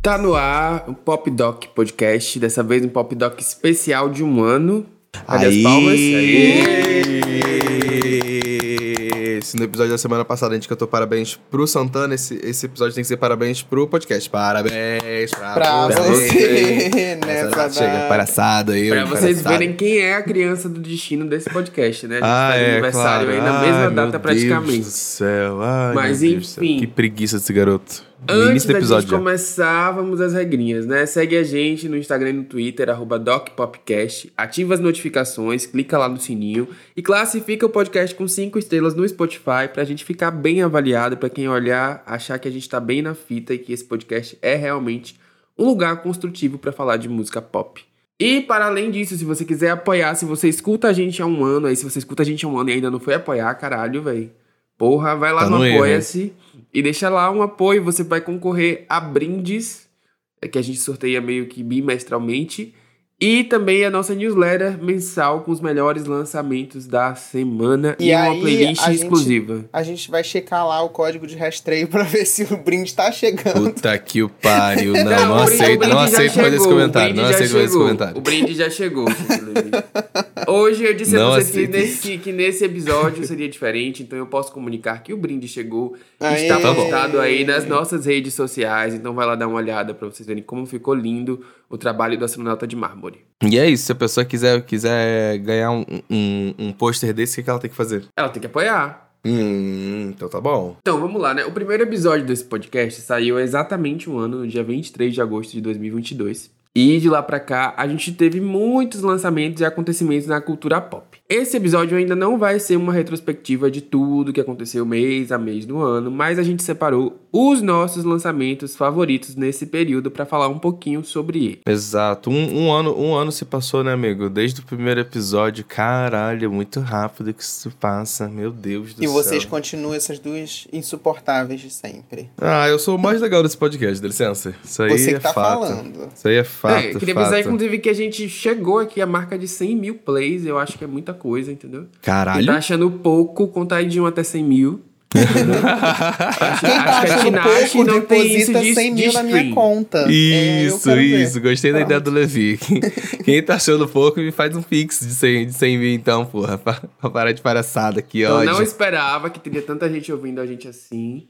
Tá no ar o Pop Doc Podcast, dessa vez um Pop Doc especial de um ano. Cadê Aí. as palmas? Aí. No episódio da semana passada a gente cantou parabéns pro Santana, esse, esse episódio tem que ser parabéns pro podcast. Parabéns pra, Pra você. você, nessa Essa chega data. palhaçada aí. Pra vocês palhaçada. verem quem é a criança do destino desse podcast, né? A gente Ah, tá é, aniversário claro. aí na mesma data Deus praticamente. do céu. Ai, Mas, meu Deus do céu. enfim. Que preguiça desse garoto. Antes da gente já. começar, vamos às regrinhas, né? Segue a gente no Instagram e no Twitter, arroba DocPopcast, ativa as notificações, clica lá no sininho e classifica o podcast com 5 estrelas no Spotify pra gente ficar bem avaliado, pra quem olhar, achar que a gente tá bem na fita e que esse podcast é realmente um lugar construtivo pra falar de música pop. E para além disso, se você quiser apoiar, se você escuta a gente há um ano, aí se você escuta a gente há um ano e ainda não foi apoiar, caralho, velho. Porra, vai lá Tá no no erro, Apoia-se e deixa lá um apoio. Você vai concorrer a brindes, é que a gente sorteia meio que bimestralmente. E também a nossa newsletter mensal com os melhores lançamentos da semana e, E uma aí, playlist a gente- exclusiva. A gente vai checar lá o código de rastreio pra ver se o brinde tá chegando. Puta que o pariu. Não, não, aceito, não aceito mais esse comentário. o Não brinde já aceito mais esse chegou. comentário. O brinde já chegou. Hoje eu disse Não a vocês que nesse, que nesse episódio seria diferente, então eu posso comunicar que o brinde chegou. Aê. Está Tá postado aí nas nossas redes sociais, então vai lá dar uma olhada pra vocês verem como ficou lindo o trabalho do astronauta de mármore. E é isso, se a pessoa quiser, quiser ganhar um, um, um pôster desse, o que, ela tem que fazer? Ela tem que apoiar. Hum, então tá bom. Então, vamos lá, né? O primeiro episódio desse podcast saiu exatamente um ano, no dia 23 de agosto de 2022. E de lá pra cá, a gente teve muitos lançamentos e acontecimentos na cultura pop. Esse episódio ainda não vai ser uma retrospectiva de tudo que aconteceu mês a mês do ano, mas a gente separou os nossos lançamentos favoritos nesse período pra falar um pouquinho sobre ele. Exato. Um, um ano, um ano se passou, né, amigo? Desde o primeiro episódio. Caralho, muito rápido que isso passa. Meu Deus do E céu. vocês continuam essas duas insuportáveis de sempre. Ah, eu sou o mais legal desse podcast, dá licença. Isso aí Você é que tá fato. falando. Isso aí é fato, é, queria avisar, fato. inclusive, que a gente chegou aqui à marca de 100 mil plays. Eu acho que é muita coisa, entendeu? Quem Caralho. tá achando pouco, contar aí de 1 até 100 mil. acho, tá acho que a Tinashe não tem isso deposita de, 100 de mil na minha conta. É, eu Isso, ver. isso. Gostei da ideia do Levi. Quem, quem tá achando pouco, me faz um pix de 100, de 100 mil então, porra. Pra, pra parar de palhaçada aqui, Eu ó. não esperava que teria tanta gente ouvindo a gente assim.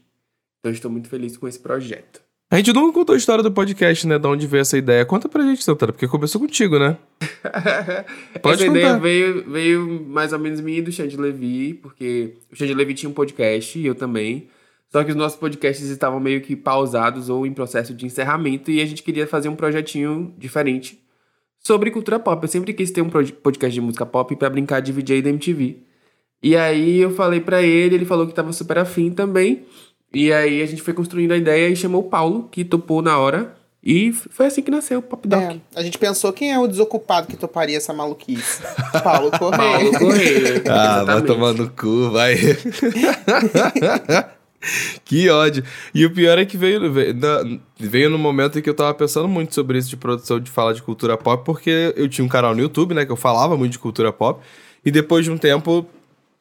Então estou muito feliz com esse projeto. A gente nunca contou a história do podcast, né? De onde veio essa ideia. Conta pra gente, Santana, porque começou contigo, né? Pode Essa ideia contar. veio, veio mais ou menos minha e do Xande Levi, porque o Xande Levi tinha um podcast e eu também. Só que os nossos podcasts estavam meio que pausados ou em processo de encerramento e a gente queria fazer um projetinho diferente sobre cultura pop. Eu sempre quis ter um podcast de música pop pra brincar de VJ da MTV. E aí eu falei pra ele, ele falou que tava super afim também. E aí a gente foi construindo a ideia e chamou o Paulo, que topou na hora. E foi assim que nasceu o Pop Doc. É, a gente pensou quem é o desocupado que toparia essa maluquice. Paulo Correia. Paulo Correia. Ah, vai tomar no cu, vai. que ódio. E o pior é que veio, veio, na- veio no momento em que eu tava pensando muito sobre isso de produção de fala de cultura pop, porque eu tinha um canal no YouTube, né, que eu falava muito de cultura pop, e depois de um tempo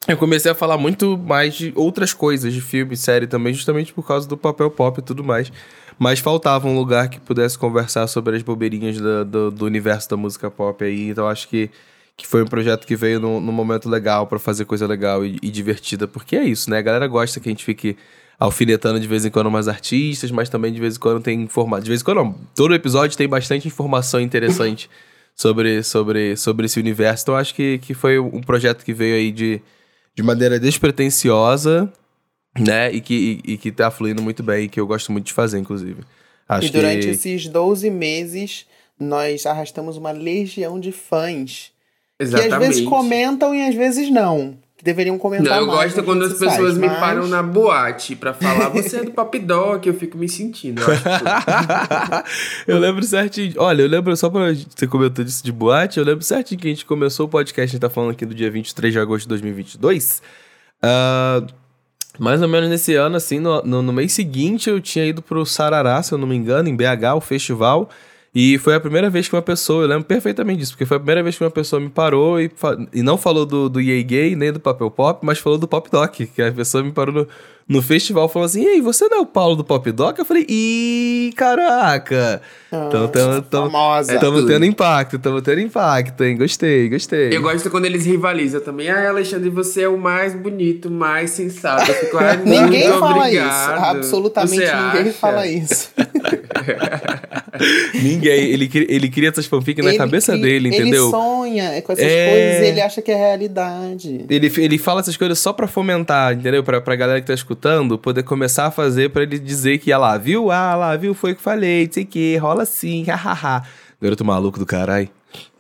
eu comecei a falar muito mais de outras coisas, de filme, série também, justamente por causa do papel pop e tudo mais. Mas faltava um lugar que pudesse conversar sobre as bobeirinhas da- do, do universo da música pop aí, então acho que que foi um projeto que veio num, momento legal pra fazer coisa legal e, e divertida, porque é isso, né? A galera gosta que a gente fique alfinetando de vez em quando umas artistas, mas também de vez em quando tem informação. De vez em quando, não. Todo episódio tem bastante informação interessante sobre, sobre, sobre esse universo. Então, acho que, que foi um projeto que veio aí de, de maneira despretensiosa, né? E que, e, e que tá fluindo muito bem, e que eu gosto muito de fazer, inclusive. Acho E durante que... esses 12 meses, nós arrastamos uma legião de fãs. Exatamente. Que às vezes comentam e às vezes não. Que deveriam Não, comentar eu mais gosto quando as sociais, pessoas me mas- param na boate pra falar você é do Pop Doc, eu fico me sentindo. Eu eu lembro certinho. Olha, eu lembro, só pra você comentar disso de boate, eu lembro certinho que a gente começou o podcast, a gente tá falando aqui do dia 23 de agosto de 2022. Ah, mais ou menos nesse ano, assim, no, no, no mês seguinte, eu tinha ido pro Sarará, se eu não me engano, em BH, o festival. E foi a primeira vez que uma pessoa, eu lembro perfeitamente disso, porque foi a primeira vez que uma pessoa me parou e, e não falou do, do Yay Gay, nem do Papel Pop, mas falou do Pop Doc, que a pessoa me parou no, no festival falou assim: Ei, você não é o Paulo do Pop Doc? Eu falei: Ih, caraca! então estamos tendo impacto, estamos tendo impacto, hein? Gostei, gostei. Eu gosto quando eles rivalizam também. Ah, Alexandre, você é o mais bonito, mais sensato. Fico, ah, ninguém fala obrigado. isso. Absolutamente você ninguém acha? fala isso. ninguém. Ele, ele cria essas fanfics na cabeça cria, dele, entendeu? Ele sonha com essas é... coisas e ele acha que é realidade. Ele, ele fala essas coisas só pra fomentar, entendeu? Pra, pra galera que tá escutando poder começar a fazer pra ele dizer que, ah lá, viu? Ah lá, viu? Foi o que falei, não sei o que, rola assim, hahaha. Garoto maluco do caralho.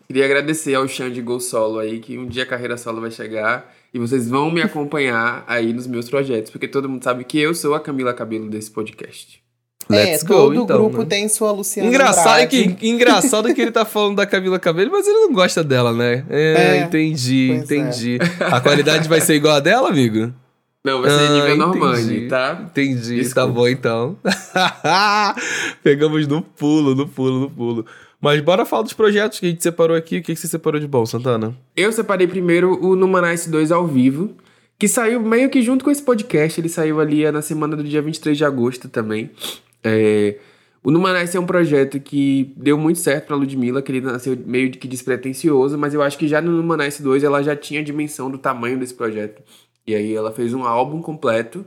Queria agradecer ao Xande Gol Solo aí, que um dia a carreira solo vai chegar e vocês vão me acompanhar aí nos meus projetos, porque todo mundo sabe que eu sou a Camila Cabelo desse podcast. Let's é, go, todo então, grupo né? tem sua Luciana engraçado que Engraçado que ele tá falando da Camila Cabelo, mas ele não gosta dela, né? É, é entendi, entendi. É. A qualidade vai ser igual a dela, amigo? Não, vai ser ah, nível Normani, tá? Entendi, Desculpa. tá bom então. Pegamos no pulo, no pulo, no pulo. Mas bora falar dos projetos que a gente separou aqui. O que, que você separou de bom, Santana? Eu separei primeiro o Numanice 2 ao vivo, que saiu meio que junto com esse podcast. Ele saiu ali na semana do dia 23 de agosto também. É... O Numanice é um projeto que deu muito certo pra Ludmilla, que ele nasceu meio que despretensioso, mas eu acho que já no Numanice 2 ela já tinha dimensão do tamanho desse projeto. E aí ela fez um álbum completo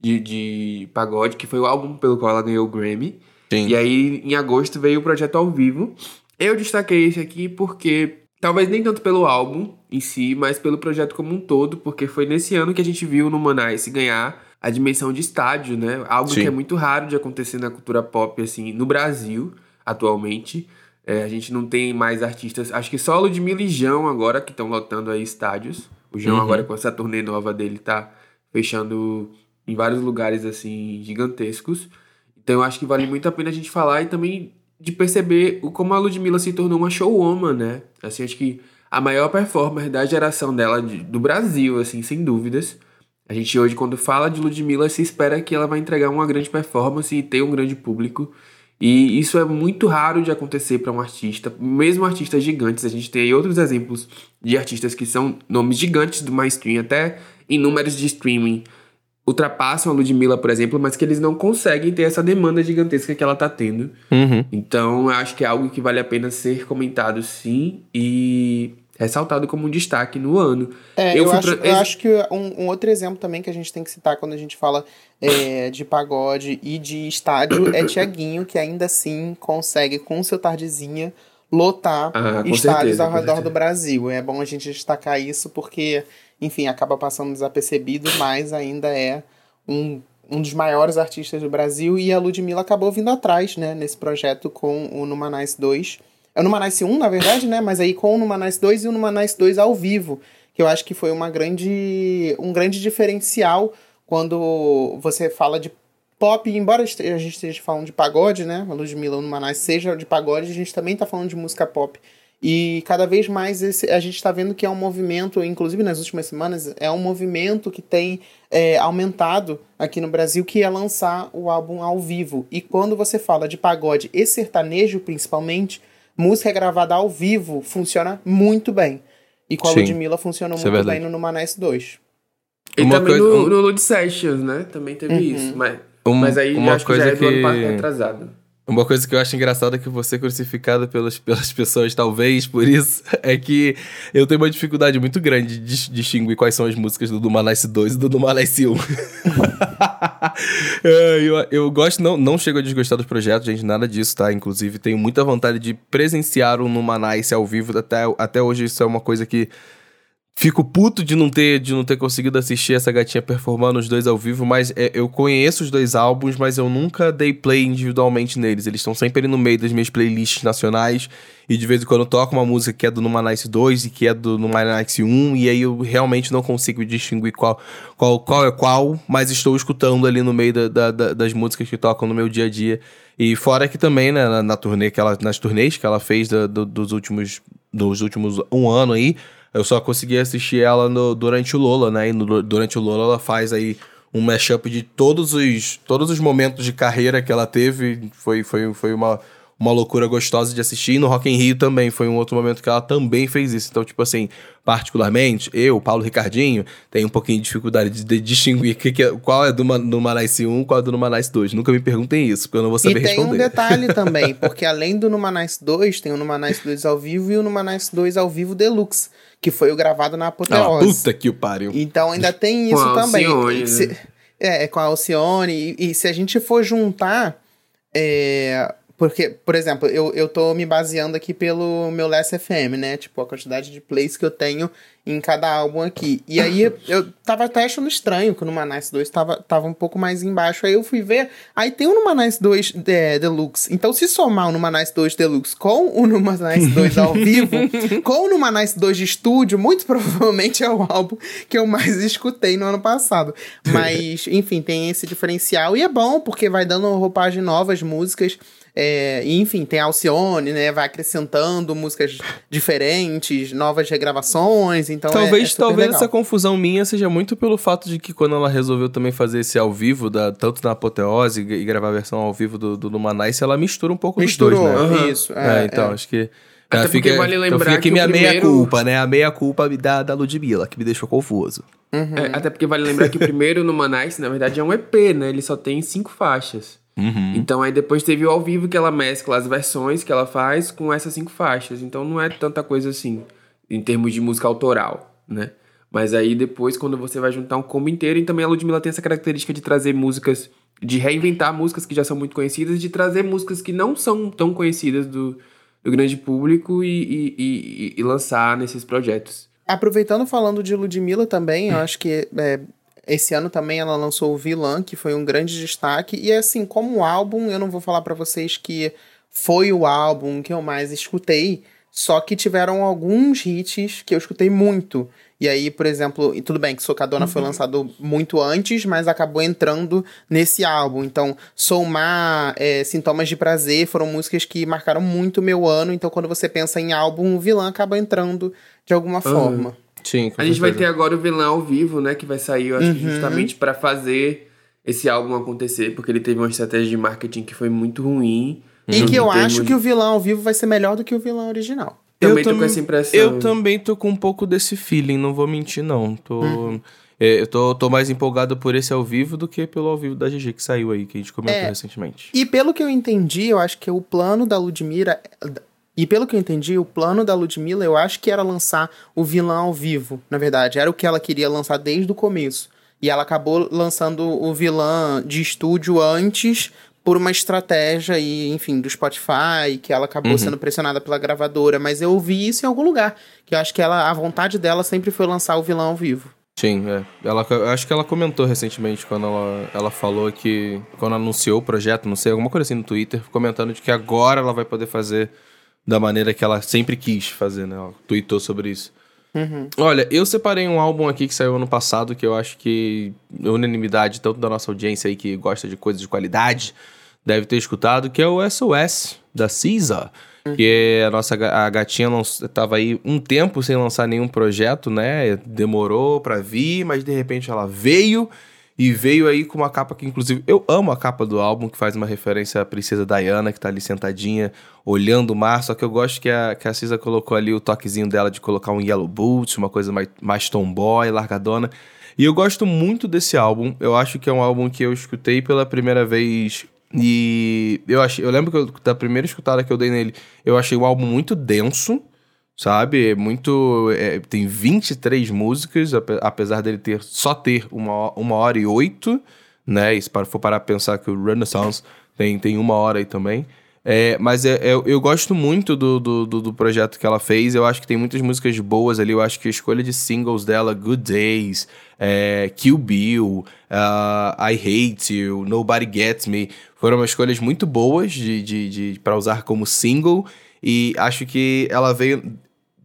de, de pagode, que foi o álbum pelo qual ela ganhou o Grammy. Sim. E aí, em agosto, veio o projeto ao vivo. Eu destaquei esse aqui porque, talvez nem tanto pelo álbum em si, mas pelo projeto como um todo, porque foi nesse ano que a gente viu no Manice ganhar a dimensão de estádio, né? Algo Sim. que é muito raro de acontecer na cultura pop, assim, no Brasil, atualmente. É, a gente não tem mais artistas, acho que só Ludmilla e João agora que estão lotando aí estádios. O João, uhum. agora com essa turnê nova dele, tá fechando em vários lugares, assim, gigantescos. Então eu acho que vale muito a pena a gente falar e também de perceber o como a Ludmilla se tornou uma showwoman, né? Assim, acho que a maior performer da geração dela, de, do Brasil, assim, sem dúvidas. A gente hoje, quando fala de Ludmilla, se espera que ela vai entregar uma grande performance e ter um grande público. E isso é muito raro de acontecer para um artista, mesmo artistas gigantes. A gente tem aí outros exemplos de artistas que são nomes gigantes do mainstream, até em números de streaming ultrapassam a Ludmilla, por exemplo, mas que eles não conseguem ter essa demanda gigantesca que ela tá tendo. Uhum. Então, eu acho que é algo que vale a pena ser comentado sim e ressaltado como um destaque no ano. É, eu, eu acho, pra... eu acho que um, um, outro exemplo também que a gente tem que citar quando a gente fala é, de pagode e de estádio é Tiaguinho, que ainda assim consegue, com seu tardezinha, lotar ah, estádios certeza, ao redor do Brasil. É bom a gente destacar isso porque, enfim, acaba passando desapercebido, mas ainda é um, um dos maiores artistas do Brasil e a Ludmilla acabou vindo atrás, né, nesse projeto com o Numanais 2 é o Numanice 1, na verdade, né? Mas aí com o Numanice 2 e o Numanice 2 ao vivo, que eu acho que foi uma grande, um grande diferencial quando você fala de pop, embora a gente esteja falando de pagode, né? A Ludmilla Numanice seja de pagode, a gente também está falando de música pop. E cada vez mais esse, a gente está vendo que é um movimento, inclusive nas últimas semanas, é um movimento que tem é, aumentado aqui no Brasil, que é lançar o álbum ao vivo. E quando você fala de pagode e sertanejo, principalmente, música gravada ao vivo funciona muito bem. E com a Sim, Ludmilla funcionou é muito bem no Numanés 2. E uma também coisa, no, um... no Lud Sessions, né? Também teve uhum. isso. Mas, um, mas aí uma acho coisa que já é do ano atrasado. Uma coisa que eu acho engraçada é que você é crucificado pelas, pelas pessoas, talvez por isso, é que eu tenho uma dificuldade muito grande de distinguir quais são as músicas do Dumalice 2 e do Dumalice 1. É, eu, eu gosto, não, não chego a desgostar dos projetos, gente, nada disso, tá? Inclusive, tenho muita vontade de presenciar o Numanice ao vivo. Até, até hoje, isso é uma coisa que Fico puto de não ter de não ter conseguido assistir essa gatinha performando os dois ao vivo, mas é, eu conheço os dois álbuns, mas eu nunca dei play individualmente neles. Eles estão sempre ali no meio das minhas playlists nacionais e de vez em quando eu toco uma música que é do Numa Nice 2 e que é do Numa Nice 1 e aí eu realmente não consigo distinguir qual, qual, qual é qual, mas estou escutando ali no meio da, da, da, das músicas que tocam no meu dia a dia. E fora que também, né, na, na turnê que ela, nas turnês que ela fez do, dos últimos dos últimos um ano aí, eu só consegui assistir ela no, durante o Lola, né? E no, durante o Lola ela faz aí um mashup de todos os, todos os momentos de carreira que ela teve. Foi, foi, foi uma, uma loucura gostosa de assistir. E no Rock in Rio também foi um outro momento que ela também fez isso. Então, tipo assim, particularmente, eu, Paulo Ricardinho, tenho um pouquinho de dificuldade de, de distinguir que, que, é, qual é do, do Manice 1 qual é do Numanice 2. Nunca me perguntem isso, porque eu não vou saber responder. E tem um detalhe também, porque além do Numanice 2, tem o Numanice 2 ao vivo e o Numanice 2 ao vivo Deluxe, que foi o gravado na Apoteose. Ah, puta que o pariu. Então ainda tem isso também. Alcione, se, né? é, é, com a Alcione. E, e se a gente for juntar... É, porque, por exemplo, eu, eu tô me baseando aqui pelo meu Last FM, né? Tipo, a quantidade de plays que eu tenho em cada álbum aqui. E aí eu tava até achando estranho que o Numa Nice 2 tava, tava um pouco mais embaixo. Aí eu fui ver, aí tem o Numa Nice 2 de, Deluxe. Então, se somar o Numa Nice 2 Deluxe com o Numa Nice 2 ao vivo, com o Numa Nice 2 de estúdio, muito provavelmente é o álbum que eu mais escutei no ano passado. Mas, enfim, tem esse diferencial. E é bom, porque vai dando roupagem novas músicas. É, enfim, tem Alcione, né? Vai acrescentando músicas diferentes, novas regravações. Então talvez é, é talvez legal. essa confusão minha seja muito pelo fato de que quando ela resolveu também fazer esse ao vivo, da, tanto na Apoteose e gravar a versão ao vivo do, do Lumanice, ela mistura um pouco Misturou, dos dois, né? Uhum. Isso. É, é então, é. acho que. Até fica, porque vale lembrar então fica aqui que minha primeiro... meia-culpa, né? A meia-culpa da, da Ludmilla, que me deixou confuso. Uhum. É, até porque vale lembrar que o primeiro no Manice, na verdade, é um EP, né? Ele só tem cinco faixas. Uhum. Então aí depois teve o ao vivo que ela mescla as versões que ela faz com essas cinco faixas. Então não é tanta coisa assim, em termos de música autoral, né? Mas aí depois, quando você vai juntar um combo inteiro, e também a Ludmilla tem essa característica de trazer músicas, de reinventar músicas que já são muito conhecidas, de trazer músicas que não são tão conhecidas do, do grande público e, e, e, e lançar nesses projetos. Aproveitando falando de Ludmilla também, eu acho que é, esse ano também ela lançou o Vilã, que foi um grande destaque. E assim, como álbum, eu não vou falar para vocês que foi o álbum que eu mais escutei, só que tiveram alguns hits que eu escutei muito. E aí, por exemplo, e tudo bem que Socadona uhum. foi lançado muito antes, mas acabou entrando nesse álbum. Então, Soulmar, é, Sintomas de Prazer foram músicas que marcaram muito o meu ano. Então, quando você pensa em álbum, o vilã acaba entrando de alguma uhum. forma. Sim, A gente vai ter agora o vilão ao vivo, né? Que vai sair, eu acho, uhum. justamente para fazer esse álbum acontecer, porque ele teve uma estratégia de marketing que foi muito ruim. E que eu acho que o vilão ao vivo vai ser melhor do que o vilão original. Também eu tô com essa impressão. Eu também tô com um pouco desse feeling, não vou mentir, não. Tô. Uhum. É, eu tô, tô mais empolgado por esse ao vivo do que pelo ao vivo da GG que saiu aí, que a gente comentou é, recentemente. E pelo que eu entendi, eu acho que o plano da Ludmilla e pelo que eu entendi, o plano da Ludmilla, eu acho que era lançar o vilão ao vivo. Na verdade, era o que ela queria lançar desde o começo. E ela acabou lançando o vilão de estúdio antes por uma estratégia e, enfim, do Spotify, que ela acabou uhum. sendo pressionada pela gravadora, mas eu ouvi isso em algum lugar, que eu acho que ela a vontade dela sempre foi lançar o vilão ao vivo. Sim, é. Ela, acho que ela comentou recentemente quando ela, ela falou que. Quando anunciou o projeto, não sei, alguma coisa assim no Twitter, comentando de que agora ela vai poder fazer da maneira que ela sempre quis fazer, né? Ela tweetou sobre isso. Uhum. Olha, eu separei um álbum aqui que saiu ano passado que eu acho que unanimidade, tanto da nossa audiência aí que gosta de coisas de qualidade, deve ter escutado, que é o SOS, da Cisa. Uhum. Que é a nossa a gatinha não estava aí um tempo sem lançar nenhum projeto, né? Demorou para vir, mas de repente ela veio e veio aí com uma capa que, inclusive, eu amo a capa do álbum, que faz uma referência à princesa Diana, que tá ali sentadinha, olhando o mar. Só que eu gosto que a, que a Cisa colocou ali o toquezinho dela de colocar um Yellow Boots, uma coisa mais, mais tomboy, largadona. E eu gosto muito desse álbum. Eu acho que é um álbum que eu escutei pela primeira vez. E eu achei, eu lembro que eu, da primeira escutada que eu dei nele, eu achei o álbum muito denso sabe? É muito. É, tem 23 músicas, apesar dele ter só ter uma, uma hora e oito, né? E se for parar pra pensar que o Renaissance tem, tem uma hora aí também. É, mas é, é, eu gosto muito do, do, do, projeto que ela fez. Eu acho que tem muitas músicas boas ali. Eu acho que a escolha de singles dela, Good Days, é, Kill Bill, uh, I Hate You, Nobody Gets Me, foram escolhas muito boas de, de, de para usar como single. E acho que ela veio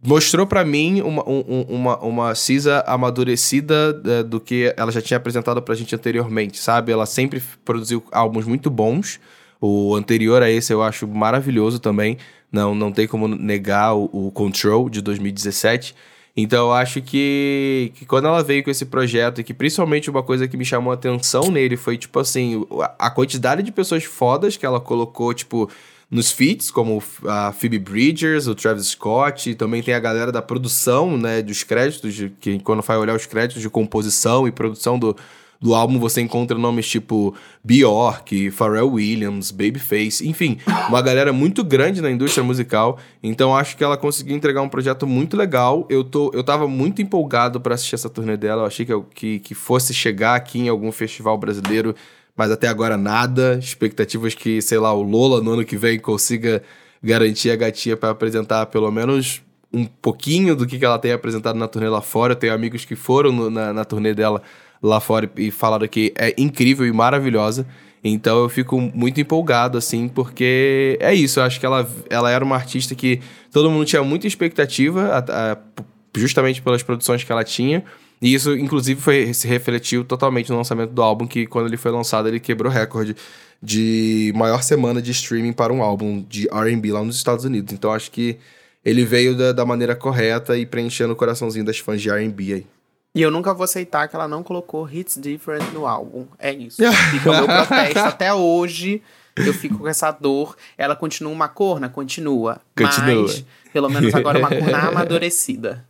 mostrou para mim uma, um, uma, uma Cisa amadurecida uh, do que ela já tinha apresentado pra gente anteriormente, sabe? Ela sempre produziu álbuns muito bons. O anterior a esse eu acho maravilhoso também. Não, não tem como negar o, o Control de 2017. Então eu acho que, que quando ela veio com esse projeto, e que principalmente uma coisa que me chamou a atenção nele foi, tipo assim, a quantidade de pessoas fodas que ela colocou, tipo, nos feats, como a Phoebe Bridgers, o Travis Scott, e também tem a galera da produção, né, dos créditos, de, que quando vai olhar os créditos de composição e produção do, do álbum você encontra nomes tipo Bjork, Pharrell Williams, Babyface, enfim, uma galera muito grande na indústria musical. Então acho que ela conseguiu entregar um projeto muito legal. Eu, tô, eu tava muito empolgado para assistir essa turnê dela. Eu achei que, que, que fosse chegar aqui em algum festival brasileiro, mas até agora nada. Expectativas que, sei lá, o Lola no ano que vem consiga garantir a gatinha para apresentar pelo menos um pouquinho do que, que ela tem apresentado na turnê lá fora. Eu tenho amigos que foram no, na, na turnê dela lá fora e falaram que é incrível e maravilhosa. Então eu fico muito empolgado, assim, porque é isso. Eu acho que ela, ela era uma artista que todo mundo tinha muita expectativa, a, a, justamente pelas produções que ela tinha. E isso, inclusive, foi, se refletiu totalmente no lançamento do álbum, que quando ele foi lançado, ele quebrou recorde de maior semana de streaming para um álbum de RB lá nos Estados Unidos. Então acho que ele veio da, da maneira correta e preenchendo o coraçãozinho das fãs de RB aí. E eu nunca vou aceitar que ela não colocou Hits Different no álbum. É isso. Fica o meu protesto até hoje. Eu fico com essa dor. Ela continua uma corna? Continua. Continua. Mas, pelo menos agora, uma corna amadurecida.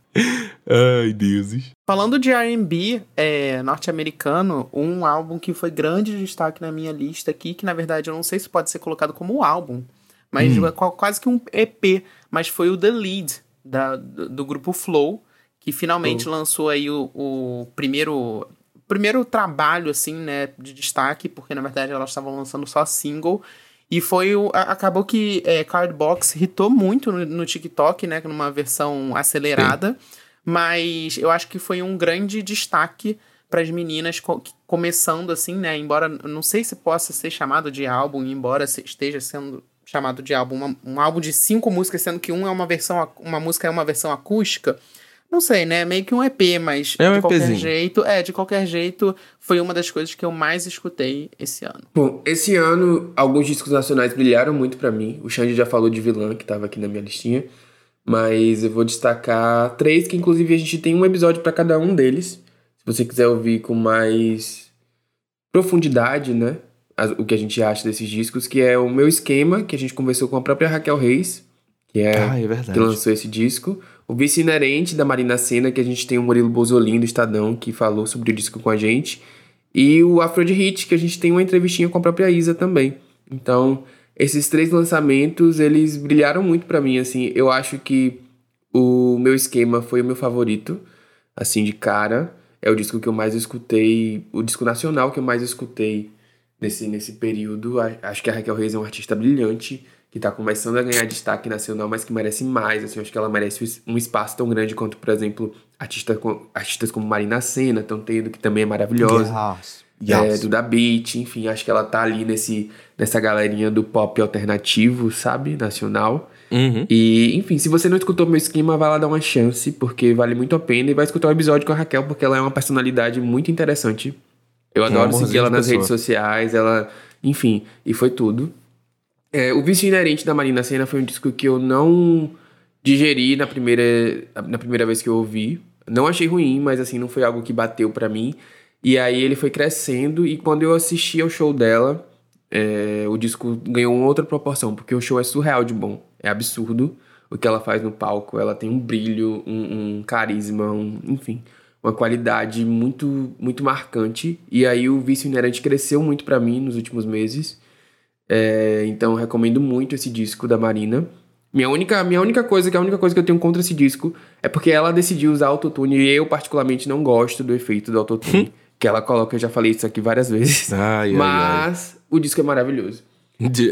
Ai, deuses. Falando de R&B é, norte-americano, um álbum que foi grande destaque na minha lista aqui, que na verdade eu não sei se pode ser colocado como álbum, mas hum. quase que um EP, mas foi o The Lead, da, do, do grupo Flow, que finalmente lançou aí o, o primeiro primeiro trabalho, assim, né, de destaque, porque na verdade elas estavam lançando só single. E foi o. Acabou que é, Cardbox hitou muito no, no, TikTok, né? Numa versão acelerada. Sim. Mas eu acho que foi um grande destaque para as meninas co começando assim, né? Embora não sei se possa ser chamado de álbum, embora esteja sendo chamado de álbum, uma, um álbum de cinco músicas, sendo que um é uma versão, uma música é uma versão acústica. Não sei, né? Meio que um EP, mas é um de qualquer EPzinho. jeito. É, de qualquer jeito, foi uma das coisas que eu mais escutei esse ano. Bom, esse ano, alguns discos nacionais brilharam muito para mim. O Xande já falou de Vilã, que tava aqui na minha listinha. Mas eu vou destacar três, que inclusive a gente tem um episódio para cada um deles. Se você quiser ouvir com mais profundidade, né? O que a gente acha desses discos, que é o meu esquema, que a gente conversou com a própria Raquel Reis, que é, ah, é que lançou esse disco. O vice inerente da Marina Senna, que a gente tem o Murilo Bozolin do Estadão, que falou sobre o disco com a gente. E o Afro de Hit, que a gente tem uma entrevistinha com a própria Isa também. Então, esses três lançamentos, eles brilharam muito para mim, assim. Eu acho que o meu esquema foi o meu favorito, assim, de cara. É o disco que eu mais escutei, o disco nacional que eu mais escutei nesse, nesse período. Acho que a Raquel Reis é uma artista brilhante que tá começando a ganhar destaque nacional, mas que merece mais, assim, acho que ela merece um espaço tão grande quanto, por exemplo, artista, artistas como Marina Senna estão tendo, que também é maravilhosa. Yes. É, do Da Beat, enfim, acho que ela tá ali nesse, nessa galerinha do pop alternativo, sabe, nacional. Uhum. E, enfim, se você não escutou meu esquema, vai lá dar uma chance, porque vale muito a pena. E vai escutar o episódio com a Raquel, porque ela é uma personalidade muito interessante. Eu adoro seguir ela nas pessoa. redes sociais, ela, enfim, e foi tudo. É, o Vício Inerente da Marina Senna foi um disco que eu não digeri na primeira, na primeira vez que eu ouvi. Não achei ruim, mas assim, não foi algo que bateu para mim. E aí ele foi crescendo e quando eu assisti ao show dela, é, o disco ganhou outra proporção, porque o show é surreal de bom. É absurdo o que ela faz no palco. Ela tem um brilho, um, um carisma, um, enfim, uma qualidade muito, muito marcante. E aí o Vício Inerente cresceu muito para mim nos últimos meses. É, então recomendo muito esse disco da Marina. Minha única, minha única coisa, que a única coisa que eu tenho contra esse disco é porque ela decidiu usar autotune e eu particularmente não gosto do efeito do autotune que ela coloca, eu já falei isso aqui várias vezes. Ai, mas ai, ai. o disco é maravilhoso.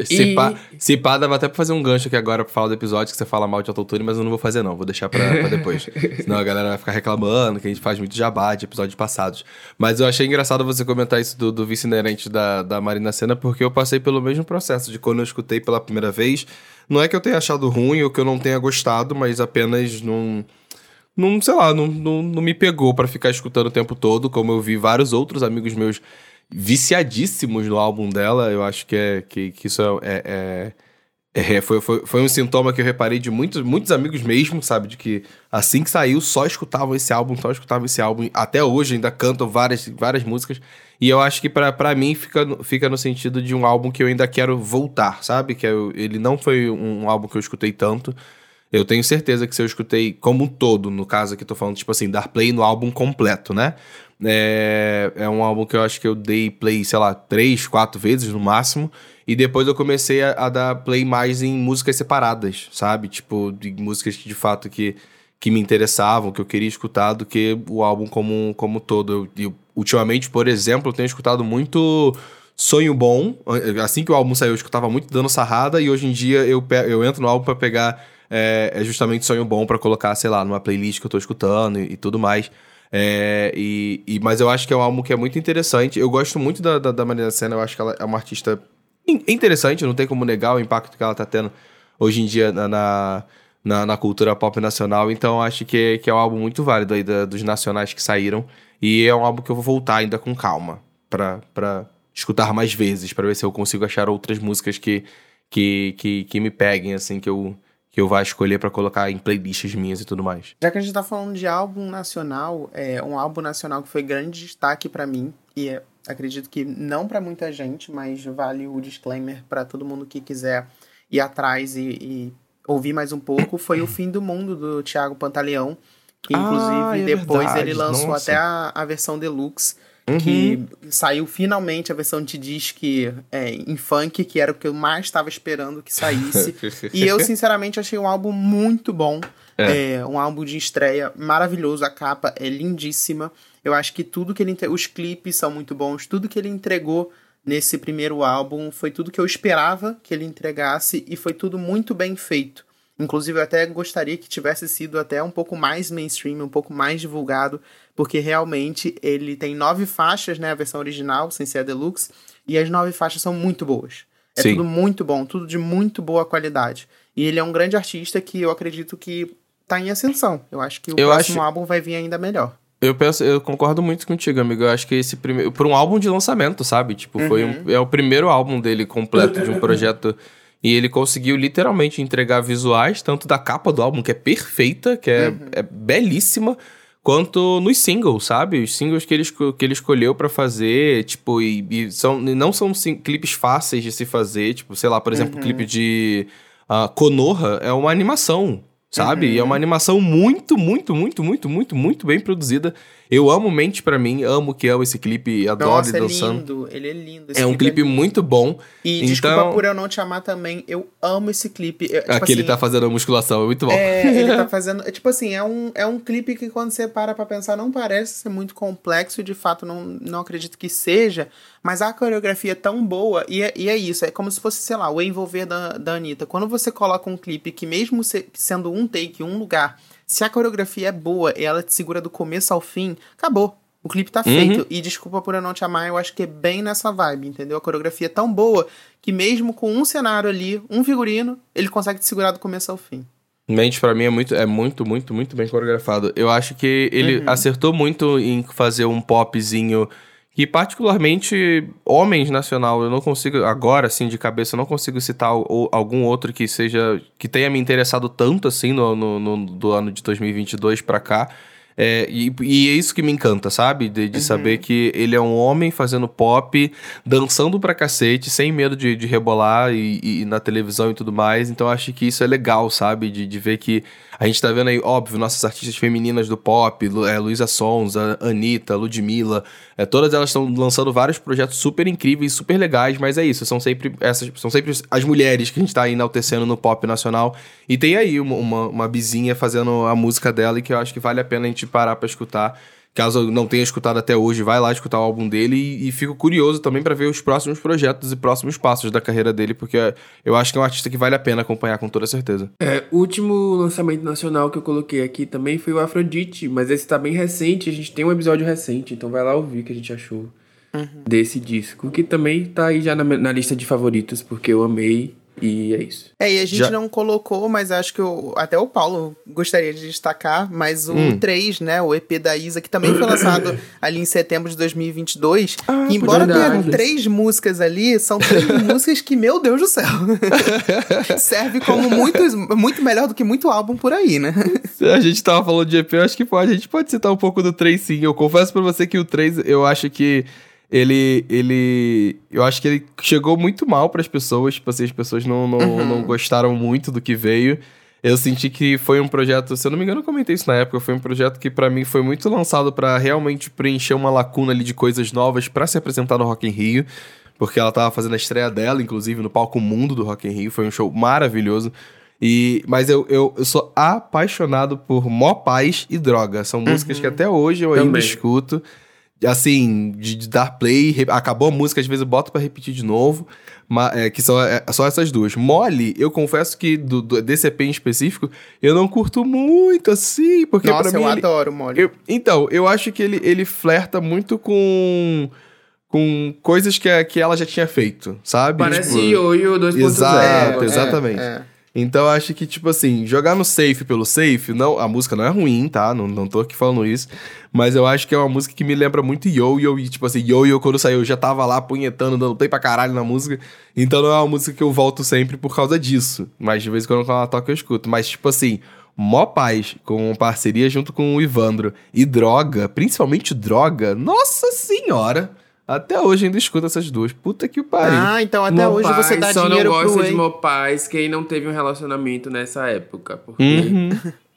Se, e... pá, se pá, dava até pra fazer um gancho aqui agora pra falar do episódio que você fala mal de autotune, mas eu não vou fazer não, vou deixar pra, pra depois. Senão a galera vai ficar reclamando que a gente faz muito jabá de episódios passados. Mas eu achei engraçado você comentar isso do, do vice inerente da, da Marina Senna, porque eu passei pelo mesmo processo de quando eu escutei pela primeira vez. Não é que eu tenha achado ruim ou que eu não tenha gostado, mas apenas não... Não, sei lá, não, não, não me pegou para ficar escutando o tempo todo, como eu vi vários outros amigos meus viciadíssimos no álbum dela. Eu acho que, é, que, que isso é, é, É, foi, foi, foi um sintoma que eu reparei de muitos, muitos amigos mesmo, sabe? De que assim que saiu, só escutavam esse álbum, só escutavam esse álbum. Até hoje ainda cantam várias, várias músicas. E eu acho que para mim fica, fica no sentido de um álbum que eu ainda quero voltar, sabe? Que eu, ele não foi um álbum que eu escutei tanto. Eu tenho certeza que se eu escutei como um todo, no caso aqui tô falando, tipo assim, dar play no álbum completo, né? É, é um álbum que eu acho que eu dei play, sei lá, três, quatro vezes no máximo. E depois eu comecei a, a, dar play mais em músicas separadas, sabe? Tipo, de músicas que de fato que, que me interessavam, que eu queria escutar, do que o álbum como, como todo. Eu, eu, ultimamente, por exemplo, eu tenho escutado muito Sonho Bom. Assim que o álbum saiu, eu escutava muito Dando Sarrada, e hoje em dia eu, eu entro no álbum para pegar é, é, justamente Sonho Bom para colocar, sei lá, numa playlist que eu tô escutando e, e tudo mais. É, e, e, mas eu acho que é um álbum que é muito interessante. Eu gosto muito da, da, da Marina Senna, eu acho que ela é uma artista interessante, não tem como negar o impacto que ela tá tendo hoje em dia na, na, na cultura pop nacional. Então acho que, que é um álbum muito válido aí da, dos nacionais que saíram. E é um álbum que eu vou voltar ainda com calma pra, pra escutar mais vezes, para ver se eu consigo achar outras músicas que, que, que, que me peguem, assim, que eu, que eu vá escolher para colocar em playlists minhas e tudo mais. Já que a gente tá falando de álbum nacional, é um álbum nacional que foi grande destaque para mim, e é acredito que não para muita gente, mas vale o disclaimer para todo mundo que quiser ir atrás e, e, ouvir mais um pouco, foi o Fim do Mundo do Thiago Pantaleão, que inclusive ah, é depois verdade. ele lançou Nossa. até a, a versão deluxe, uhum. que saiu finalmente a versão de disc é, em funk, que era o que eu mais estava esperando que saísse. e eu, sinceramente, achei um álbum muito bom. É. é. um álbum de estreia maravilhoso, a capa é lindíssima. Eu acho que tudo que ele. Os clipes são muito bons, tudo que ele entregou nesse primeiro álbum foi tudo que eu esperava que ele entregasse e foi tudo muito bem feito. Inclusive, eu até gostaria que tivesse sido até um pouco mais mainstream, um pouco mais divulgado, porque realmente ele tem nove faixas, né? A versão original, sem ser a deluxe, e as nove faixas são muito boas. É Sim. tudo muito bom, tudo de muito boa qualidade. E ele é um grande artista que eu acredito que tá em ascensão. Eu acho que o eu próximo acho... álbum vai vir ainda melhor. Eu penso, eu concordo muito contigo, amigo. Eu acho que esse primeiro. Por um álbum de lançamento, sabe? Tipo, uhum. foi um, é o primeiro álbum dele completo de um projeto. E ele conseguiu literalmente entregar visuais, tanto da capa do álbum, que é perfeita, que é, uhum. é belíssima, quanto nos singles, sabe? Os singles que ele, que ele escolheu para fazer, tipo, e, e, são, não são sim, clipes fáceis de se fazer. Tipo, sei lá, por exemplo, uhum. o clipe de uh, Konoha é uma animação sabe? Uhum. E é uma uhum. animação muito, muito, muito, muito, muito, muito bem produzida. Eu amo Mente para mim, amo que amo esse clipe, adoro Nossa, ele é dançando. lindo, ele é lindo. é um clipe, é muito bom. E então... desculpa por eu não te amar também, eu amo esse clipe. Eu, tipo Aqui assim, ele tá fazendo a musculação, é muito bom. É, ele tá fazendo, é, tipo assim, é um, é um clipe que quando você para pra pensar não parece ser muito complexo e de fato não, não acredito que seja, mas a coreografia é tão boa e é, e é isso, é como se fosse, sei lá, o envolver da, da Anitta. Quando você coloca um clipe que mesmo sendo um take, um lugar, se a coreografia é boa e ela te segura do começo ao fim, acabou. O clipe tá feito. Uhum. E desculpa por eu não te amar, eu acho que é bem nessa vibe, entendeu? A coreografia é tão boa que mesmo com um cenário ali, um figurino, ele consegue te segurar do começo ao fim. Mente, para mim, é muito, é muito, muito, muito bem coreografado. Eu acho que ele uhum. acertou muito em fazer um popzinho que, particularmente, homens nacional, eu não consigo, agora, assim, de cabeça, eu não consigo citar algum outro que seja, que tenha me interessado tanto, assim, no, no, no do ano de 2022 para cá. É, e, e, é isso que me encanta, sabe? De, de uhum. saber que ele é um homem fazendo pop, dançando pra cacete, sem medo de, de rebolar e, e, na televisão e tudo mais. Então acho que isso é legal, sabe? De, de ver que a gente tá vendo aí, óbvio, nossas artistas femininas do pop, é, Luísa Sons, a Anitta, Ludmilla, é, todas elas estão lançando vários projetos super incríveis, super legais, mas é isso, são sempre essas, são sempre as mulheres que a gente tá enaltecendo no pop nacional. E tem aí uma, uma, uma bizinha fazendo a música dela e que eu acho que vale a pena a gente parar pra escutar. Caso não tenha escutado até hoje, vai lá escutar o álbum dele e, e fico curioso também para ver os próximos projetos e próximos passos da carreira dele, porque eu acho que é um artista que vale a pena acompanhar com toda certeza. É, o último lançamento nacional que eu coloquei aqui também foi o Afrodite, mas esse tá bem recente, a gente tem um episódio recente, então vai lá ouvir o que a gente achou uhum. desse disco, que também tá aí já na, na lista de favoritos, porque eu amei E é isso. É, e a gente Já- não colocou, mas acho que o- até o Paulo gostaria de destacar, mas o Hum. 3, né, o EP da Isa, que também foi lançado ali em setembro de 2022, que embora verdade. tenha três músicas ali, são três músicas que, meu Deus do céu, serve como muitos, muito melhor do que muito álbum por aí, né? A gente tava falando de EP, eu acho que pode. A gente pode citar um pouco do 3 sim. Eu confesso pra você que o 3, eu acho que ele. ele eu acho que ele chegou muito mal pras pessoas. Tipo assim, as pessoas não, não, Uhum. não gostaram muito do que veio. Eu senti que foi um projeto, se eu não me engano, eu comentei isso na época. Foi um projeto que pra mim foi muito lançado pra realmente preencher uma lacuna ali de coisas novas pra se apresentar no Rock in Rio. Porque ela tava fazendo a estreia dela, inclusive, no palco mundo do Rock in Rio. Foi um show maravilhoso. E, mas eu, eu, eu sou apaixonado por Mó Paz e Droga. São músicas que até hoje eu ainda Também. escuto. Assim, de, de dar play, re- acabou a música, às vezes eu boto pra repetir de novo. ma- é, que são é, só essas duas. Mole, eu confesso que do, do- desse EP em específico, eu não curto muito assim, porque Nossa, pra mim. eu ele- adoro o Molly. eu- então, eu acho que ele, ele flerta muito com. com coisas que, que ela já tinha feito, sabe? Parece Tipo, Yoyo 2.0. Exato, É, exatamente. é. Então acho que, tipo assim, jogar no safe pelo safe, não, a música não é ruim, tá? Não, não tô aqui falando isso. Mas eu acho que é uma música que me lembra muito Yo-Yo. E, tipo assim, Yo-Yo, quando saiu, eu já tava lá punhetando, dando play pra caralho na música. Então não é uma música que eu volto sempre por causa disso. Mas de vez em quando ela toca, eu escuto. Mas, tipo assim, Mó Paz, com parceria junto com o Ivandro. E Droga, principalmente Droga, nossa senhora! Até hoje ainda escuto essas duas. Puta que pariu. Ah, então até hoje Mopais você dá só dinheiro não pro gosta de. Mopais quem não teve um relacionamento nessa época. Porque Uhum.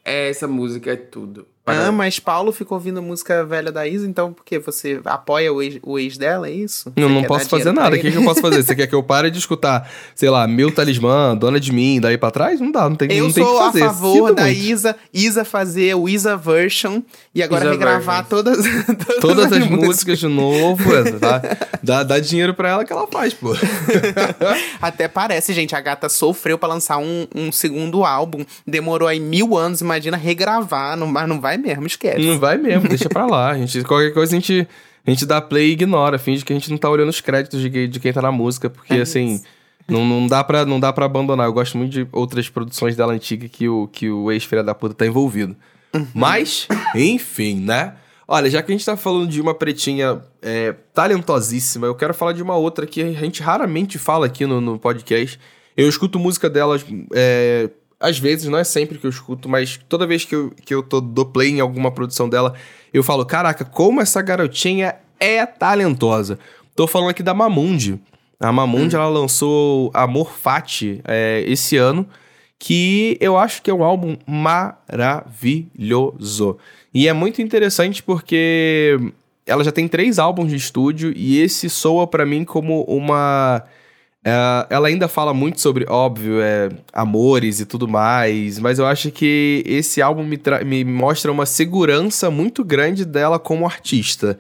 essa música é tudo. Ah, mas Paulo ficou ouvindo música velha da Isa, então por quê? Você apoia o ex, o ex dela, é isso? Eu Você não quer posso fazer nada. O que, que eu posso fazer? Você quer que eu pare de escutar, sei lá, Meu Talismã, Dona de Mim, daí pra trás? Não dá, não tem, Eu não tem o sou que a fazer. favor Sinto da muito. Isa, Isa fazer o Isa version e agora Isa regravar version. todas, todas, Todas as músicas de novo, tá? Dá, dá dinheiro pra ela que ela faz, pô. Até parece, gente, a gata sofreu pra lançar um, um segundo álbum, demorou aí mil anos, imagina regravar, não, mas não vai mesmo, esquece. Não vai mesmo, deixa pra lá. A gente, qualquer coisa a gente, a gente dá play e ignora. Finge que a gente não tá olhando os créditos de, de quem tá na música, porque É assim. isso. Não, não, dá pra, não dá pra abandonar. Eu gosto muito de outras produções dela antiga que o, que o ex-filha da puta tá envolvido. Uhum. Mas, enfim, né? Olha, já que a gente tá falando de uma pretinha é, talentosíssima, eu quero falar de uma outra que a gente raramente fala aqui no, no podcast. Eu escuto música delas, é, às vezes, não é sempre que eu escuto, mas toda vez que eu, que eu tô, dou play em alguma produção dela, eu falo, caraca, como essa garotinha é talentosa. Tô falando aqui da Mamundi. A Mamundi, ela lançou Amor Fati é, esse ano, que eu acho que é um álbum maravilhoso. E é muito interessante porque ela já tem três álbuns de estúdio e esse soa pra mim como uma. É, ela ainda fala muito sobre, óbvio, é, amores e tudo mais, mas eu acho que esse álbum me, me mostra uma segurança muito grande dela como artista.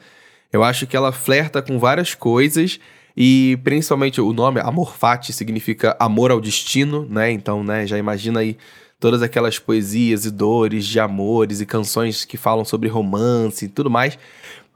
Eu acho que ela flerta com várias coisas e principalmente o nome Amor Fati significa amor ao destino, né? Então, né, já imagina aí todas aquelas poesias e dores de amores e canções que falam sobre romance e tudo mais.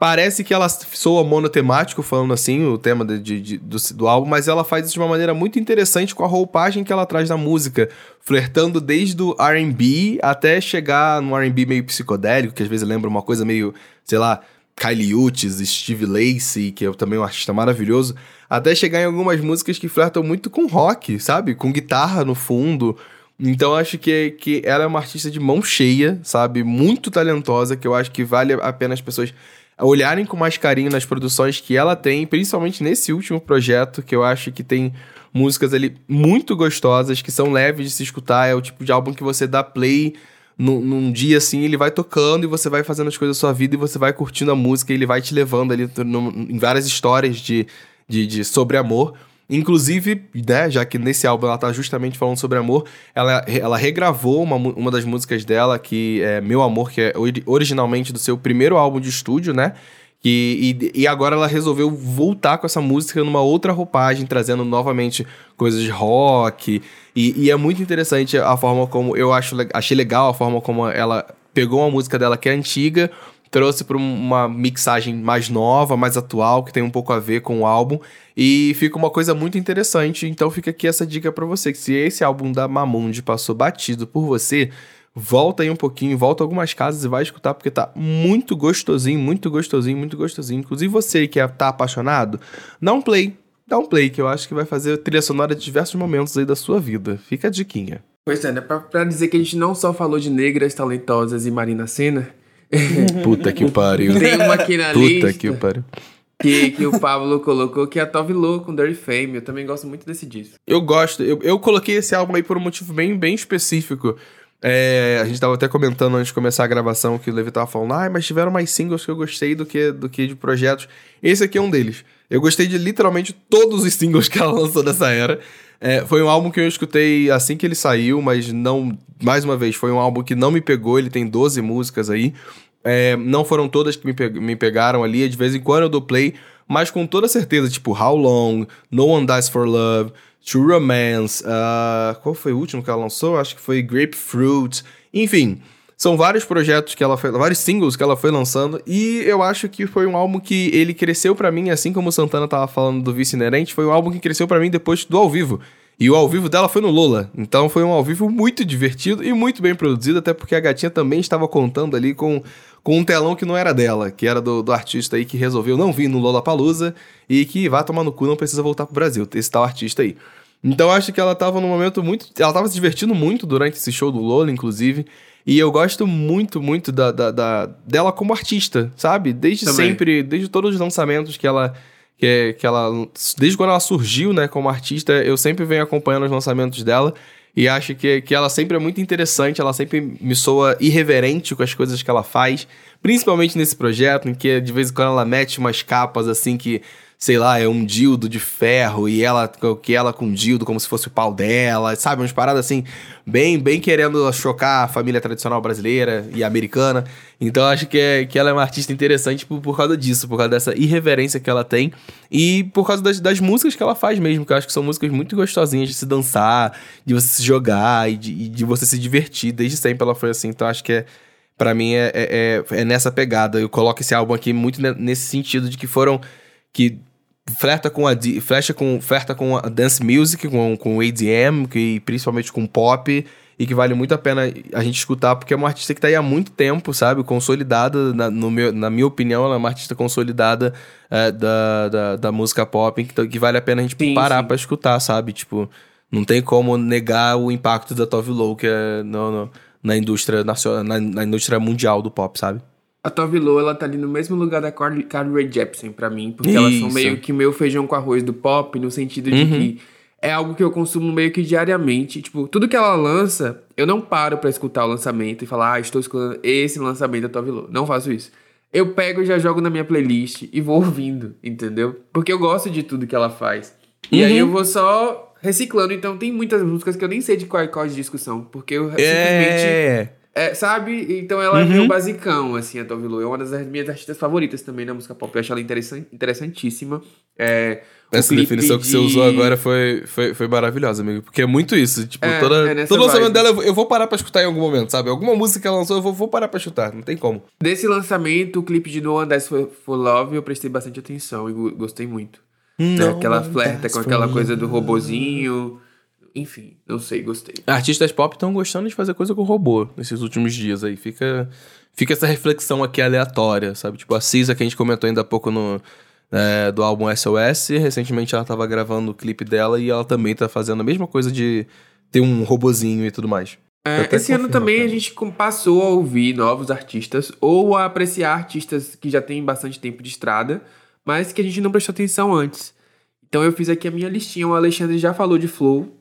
Parece que ela soa monotemático, falando assim, o tema de- de- de- do, do álbum, mas ela faz isso de uma maneira muito interessante com a roupagem que ela traz na música, flertando desde o R&B até chegar no R&B meio psicodélico, que às vezes lembra uma coisa meio, sei lá, Kylie Uchis, Steve Lacey, que é também um artista maravilhoso, até chegar em algumas músicas que flertam muito com rock, sabe? Com guitarra no fundo. Então acho que, que ela é uma artista de mão cheia, sabe? Muito talentosa, que eu acho que vale a pena as pessoas olharem com mais carinho nas produções que ela tem, principalmente nesse último projeto, que eu acho que tem músicas ali muito gostosas, que são leves de se escutar, é o tipo de álbum que você dá play num, num dia assim, ele vai tocando e você vai fazendo as coisas da sua vida e você vai curtindo a música e ele vai te levando ali no- em várias histórias de, de, de sobre amor. Inclusive, né, já que nesse álbum ela tá justamente falando sobre amor, ela, ela regravou uma, uma das músicas dela, que é Meu Amor, que é ori- originalmente do seu primeiro álbum de estúdio, né? E, e, e agora ela resolveu voltar com essa música numa outra roupagem, trazendo novamente coisas de rock. E, e é muito interessante a forma como eu acho, achei legal a forma como ela pegou uma música dela que é antiga, trouxe para uma mixagem mais nova, mais atual, que tem um pouco a ver com o álbum. E fica uma coisa muito interessante. Então fica aqui essa dica para você: que se esse álbum da Mamundi passou batido por você, volta aí um pouquinho, volta algumas casas e vai escutar, porque tá muito gostosinho, muito gostosinho, muito gostosinho. Inclusive você que é, tá apaixonado, dá um play. Dá um play, que eu acho que vai fazer trilha sonora de diversos momentos aí da sua vida. Fica a diquinha. Pois é, né? Pra, pra dizer que a gente não só falou de negras talentosas e Marina Senna. Puta que pariu. Tem uma aqui na Puta lista. que pariu. Que, que o Pablo colocou, que é a Tove Lo com Dirty Fame. Eu também gosto muito desse disco. Eu gosto. Eu, eu coloquei esse álbum aí por um motivo bem, bem específico. É, a gente tava até comentando antes de começar a gravação que o Levi tava falando, ah, mas tiveram mais singles que eu gostei do que, do que de projetos. Esse aqui é um deles. Eu gostei de literalmente todos os singles que ela lançou nessa era. É, foi um álbum que eu escutei assim que ele saiu, mas não. Mais uma vez, foi um álbum que não me pegou. Ele tem 12 músicas aí. É, não foram todas que me, pe me pegaram ali. De vez em quando eu dou play, mas com toda certeza, tipo How Long, No One Dies for Love. True Romance, uh, qual foi o último que ela lançou? Acho que foi Grapefruit. Enfim, são vários projetos que ela foi, vários singles que ela foi lançando e eu acho que foi um álbum que ele cresceu para mim, assim como o Santana tava falando do Vice Inerente, foi um álbum que cresceu para mim depois do ao vivo. E o ao vivo dela foi no Lola. Então foi um ao vivo muito divertido e muito bem produzido, até porque a gatinha também estava contando ali com, com um telão que não era dela, que era do, do artista aí que resolveu não vir no Lola Palusa e que vai tomar no cu, não precisa voltar pro Brasil, esse tal artista aí. Então acho que ela tava num momento muito. Ela tava se divertindo muito durante esse show do Lola, inclusive. E eu gosto muito, muito da, da, da dela como artista, sabe? Desde Também. sempre, desde todos os lançamentos que ela. Que, que ela. Desde quando ela surgiu, né, como artista, eu sempre venho acompanhando os lançamentos dela. E acho que, que ela sempre é muito interessante, ela sempre me soa irreverente com as coisas que ela faz. Principalmente nesse projeto, em que de vez em quando ela mete umas capas assim que sei lá, é um dildo de ferro e ela que ela com dildo como se fosse o pau dela, sabe? Umas paradas assim, bem bem querendo chocar a família tradicional brasileira e americana. Então acho que, é, que ela é uma artista interessante por, por causa disso, por causa dessa irreverência que ela tem e por causa das, das músicas que ela faz mesmo, que eu acho que são músicas muito gostosinhas de se dançar, de você se jogar e de, e de você se divertir. Desde sempre ela foi assim, então acho que é. Pra mim é, é, é, é nessa pegada. Eu coloco esse álbum aqui muito nesse sentido de que foram. que flerta com a flecha com flerta com a dance music, com com ADM, que principalmente com pop e que vale muito a pena a gente escutar porque é uma artista que tá aí há muito tempo, sabe, consolidada na, no meu, na minha opinião, ela é uma artista consolidada é, da, da, da, música pop que, que vale a pena a gente sim, parar para escutar, sabe, tipo não tem como negar o impacto da Tove Lo que é no, no, na indústria nacional, na, na indústria mundial do pop, sabe? A Tove Lo, ela tá ali no mesmo lugar da Carly, Carly Rae Jepsen pra mim, porque Isso. elas são meio que meu feijão com arroz do pop, no sentido de uhum. que é algo que eu consumo meio que diariamente. Tipo, tudo que ela lança, eu não paro para escutar o lançamento e falar, ah, estou escutando esse lançamento da Tove Lo. Não faço isso. Eu pego e já jogo na minha playlist e vou ouvindo, entendeu? Porque eu gosto de tudo que ela faz. E uhum. aí eu vou só reciclando. Então tem muitas músicas que eu nem sei de qual, qual discussão, porque eu é... simplesmente é, sabe? Então ela uhum. é meio basicão, assim, a Tove Lo. É uma das minhas artistas favoritas também na música pop. Eu acho ela interessant, interessantíssima. É, Essa definição de... que você usou agora foi, foi, foi maravilhosa, amigo. Porque é muito isso. Tipo, é, toda, é todo lançamento dela eu vou parar pra escutar em algum momento, sabe? Alguma música que ela lançou, eu vou, vou parar pra escutar. Não tem como. Desse lançamento, o clipe de No One Dies for, for Love, eu prestei bastante atenção e gostei muito. Né? Aquela flerta com aquela coisa do robozinho enfim, não sei, gostei. Artistas pop estão gostando de fazer coisa com robô nesses últimos dias aí. Fica, fica essa reflexão aqui aleatória, sabe? Tipo, a Cisa que a gente comentou ainda há pouco no, é, do álbum SOS. Recentemente ela tava gravando o clipe dela e ela também tá fazendo a mesma coisa de ter um robozinho e tudo mais. É, esse ano também a gente passou a ouvir novos artistas ou a apreciar artistas que já têm bastante tempo de estrada, mas que a gente não prestou atenção antes. Então eu fiz aqui a minha listinha. O Alexandre já falou de Flow,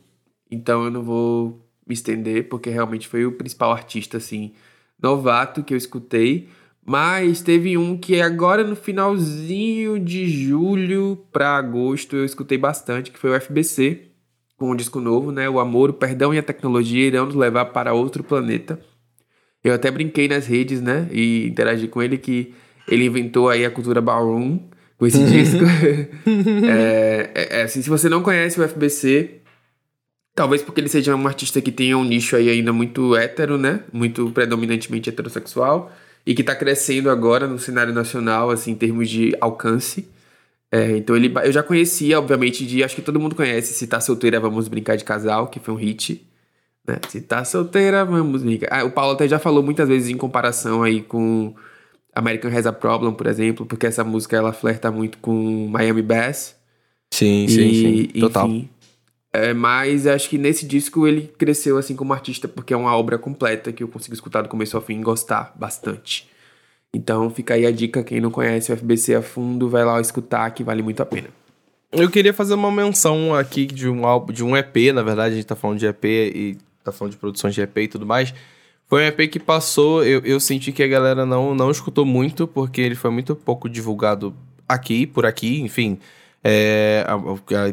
então eu não vou me estender, porque realmente foi o principal artista, assim, novato que eu escutei. Mas teve um que agora no finalzinho de julho para agosto eu escutei bastante, que foi o FBC, com um disco novo, né? O amor, o perdão e a tecnologia irão nos levar para outro planeta. Eu até brinquei nas redes, né? E interagi com ele que ele inventou aí a cultura ballroom com esse disco. é, é, assim, se você não conhece o FBC, Talvez porque ele seja um artista que tenha um nicho aí ainda muito hétero, né? Muito predominantemente heterossexual. e que tá crescendo agora no cenário nacional, assim, em termos de alcance. É, então ele, eu já conhecia, obviamente, de. Acho que todo mundo conhece Se Tá Solteira, Vamos Brincar de Casal, que foi um hit. Né? Se tá solteira, vamos brincar. Ah, o Paulo até já falou muitas vezes em comparação aí com American Has a Problem, por exemplo, porque essa música ela flerta muito com Miami Bass. Sim, sim, E, sim. Total. enfim, é, mas acho que nesse disco ele cresceu assim como artista porque é uma obra completa que eu consigo escutar do começo ao fim e gostar bastante. Então fica aí a dica, quem não conhece o FBC a fundo, vai lá escutar que vale muito a pena. Eu queria fazer uma menção aqui de um álbum, de um EP, na verdade, a gente tá falando de EP e tá falando de produções de EP e tudo mais. Foi um EP que passou, eu, eu senti que a galera não, não escutou muito, porque ele foi muito pouco divulgado aqui, por aqui, enfim. É,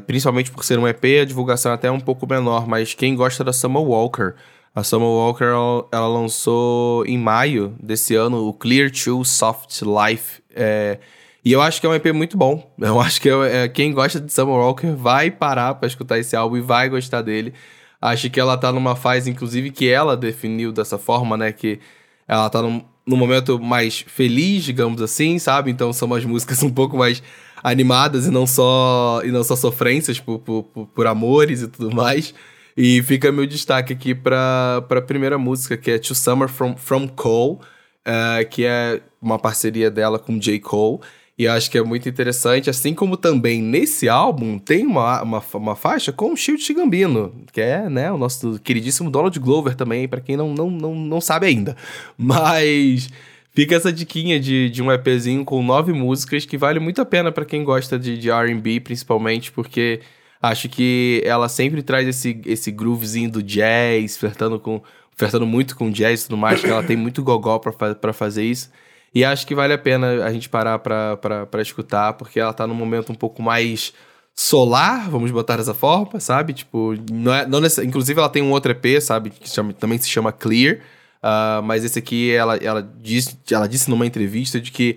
principalmente por ser um EP, a divulgação até é um pouco menor, mas quem gosta da Summer Walker, a Summer Walker ela, ela lançou em maio desse ano o Clear to Soft Life. é, e eu acho que é um EP muito bom. Eu acho que é, é- quem gosta de Summer Walker vai parar pra escutar esse álbum e vai gostar dele. Acho que ela tá numa fase, inclusive, que ela definiu dessa forma, né? Que ela tá num, num momento mais feliz, digamos assim, sabe? Então são umas músicas um pouco mais animadas e não só, e não só sofrências por, por, por, amores e tudo mais. E fica meu destaque aqui pra, pra primeira música, que é To Summer From, From Cole, eh, que é uma parceria dela com J. Cole. E eu acho que é muito interessante, assim como também nesse álbum tem uma, uma, uma faixa com o Shield Gambino, que é né, o nosso queridíssimo Donald Glover também, pra quem não, não, não, não sabe ainda. Mas fica essa diquinha de, de um EPzinho com nove músicas que vale muito a pena pra quem gosta de, de R&B, principalmente porque acho que ela sempre traz esse, esse groovezinho do jazz, flertando com flertando muito com jazz e tudo mais, que ela tem muito gogó pra fazer isso. E acho que vale a pena a gente parar pra escutar, porque ela tá num momento um pouco mais solar, vamos botar dessa forma, sabe? Tipo, não é, não necess- inclusive ela tem um outro EP, sabe? Que chama- também se chama Clear. Ah, mas esse aqui, ela, ela, disse, ela disse numa entrevista de que,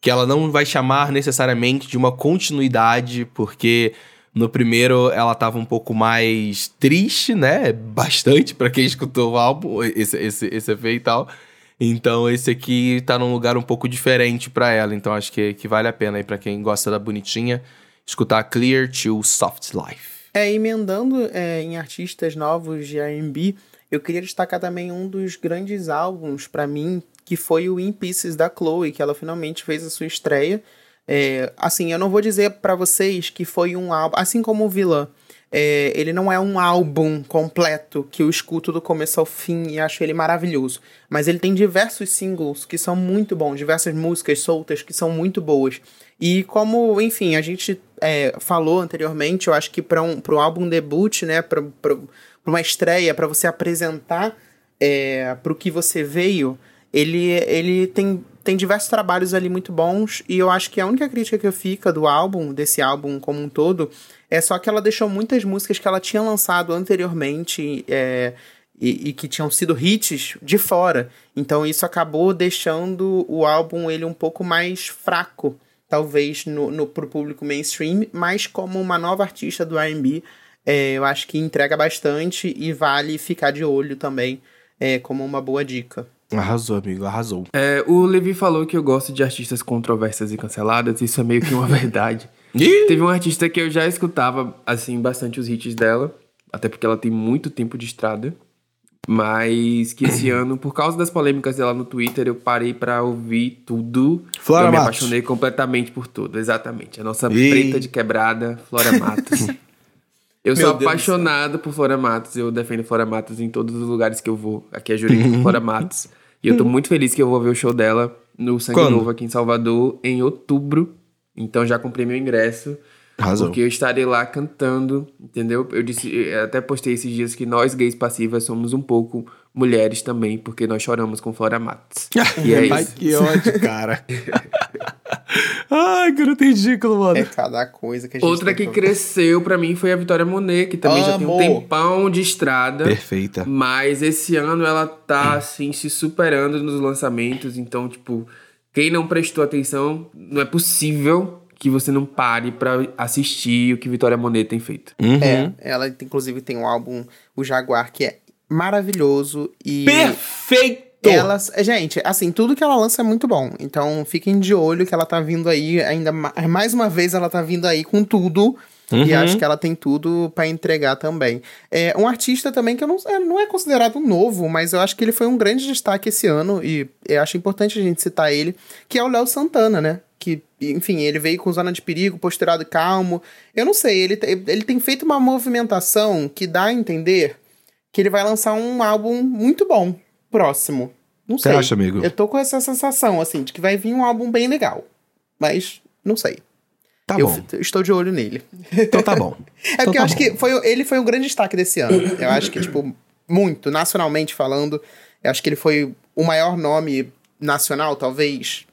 que ela não vai chamar necessariamente de uma continuidade, porque no primeiro ela tava um pouco mais triste, né? Bastante pra quem escutou o álbum, esse, esse, esse EP e tal. Então esse aqui tá num lugar um pouco diferente pra ela. Então acho que, que vale a pena aí pra quem gosta da bonitinha escutar Clear to Soft Life. É, emendando é, em artistas novos de R&B, eu queria destacar também um dos grandes álbuns pra mim, que foi o In Pieces da Chloe, que ela finalmente fez a sua estreia. É, assim, eu não vou dizer pra vocês que foi um álbum, assim como o Vilã, é, ele não é um álbum completo que eu escuto do começo ao fim e acho ele maravilhoso. Mas ele tem diversos singles que são muito bons, diversas músicas soltas que são muito boas. E como, enfim, a gente é, falou anteriormente, eu acho que para um, um álbum debut, né, para uma estreia, para você apresentar é, para o que você veio, ele, ele tem, tem diversos trabalhos ali muito bons. E eu acho que a única crítica que eu fica do álbum, desse álbum como um todo, é só que ela deixou muitas músicas que ela tinha lançado anteriormente. É, e, e que tinham sido hits de fora. Então isso acabou deixando o álbum ele um pouco mais fraco, talvez no, no pro público mainstream, mas como uma nova artista do R&B, é, eu acho que entrega bastante e vale ficar de olho também é, como uma boa dica. Arrasou, amigo, arrasou. É, o Levi falou que eu gosto de artistas controversas e canceladas, isso é meio que uma verdade. Teve uma artista que eu já escutava, assim, bastante os hits dela, até porque ela tem muito tempo de estrada, mas que esse ano, por causa das polêmicas dela no Twitter, eu parei pra ouvir tudo. Flora eu me Matos. apaixonei completamente por tudo, exatamente. A nossa Ih. preta de quebrada, Flora Matos. Eu sou Deus do apaixonado por Flora Matos, eu defendo Flora Matos em todos os lugares que eu vou. Aqui é por Flora Matos. E eu tô muito feliz que eu vou ver o show dela no Sangue Quando? Novo aqui em Salvador em outubro. Então já comprei meu ingresso. Arrasou. Porque eu estarei lá cantando, entendeu? Eu disse, eu até postei esses dias que nós gays passivas somos um pouco mulheres também, porque nós choramos com Flora Matos. E é Ai, isso. que ódio, cara. Ai, garoto ridículo, mano. É cada coisa que a gente Outra que cresceu pra mim foi a Vitória Monet, que também já tem um tempão de estrada. Perfeita. Mas esse ano ela tá, assim, se superando nos lançamentos. Então, tipo, quem não prestou atenção, não é possível que você não pare pra assistir o que Vitória Monet tem feito. Uhum. É, ela inclusive tem um álbum, o Jaguar, que é maravilhoso e Perfeito! Tô. Ela, gente, assim, tudo que ela lança é muito bom. Então fiquem de olho que ela tá vindo aí, ainda ma- mais uma vez ela tá vindo aí com tudo. E Uhum. acho que ela tem tudo pra entregar também. É um artista também que eu não, é, não é considerado novo, mas eu acho que ele foi um grande destaque esse ano e eu acho importante a gente citar ele, que é o Léo Santana, né? Que, enfim, ele veio com Zona de Perigo, posturado e calmo. Eu não sei, ele, ele tem feito uma movimentação que dá a entender que ele vai lançar um álbum muito bom próximo. Não Você sei. acha, amigo? Eu tô com essa sensação, assim, de que vai vir um álbum bem legal. Mas, não sei. Tá eu bom. estou de olho nele. Então tá bom. É porque tá eu acho bom. que foi, ele foi um grande destaque desse ano. Eu acho que, tipo, muito, nacionalmente falando, eu acho que ele foi o maior nome nacional, talvez.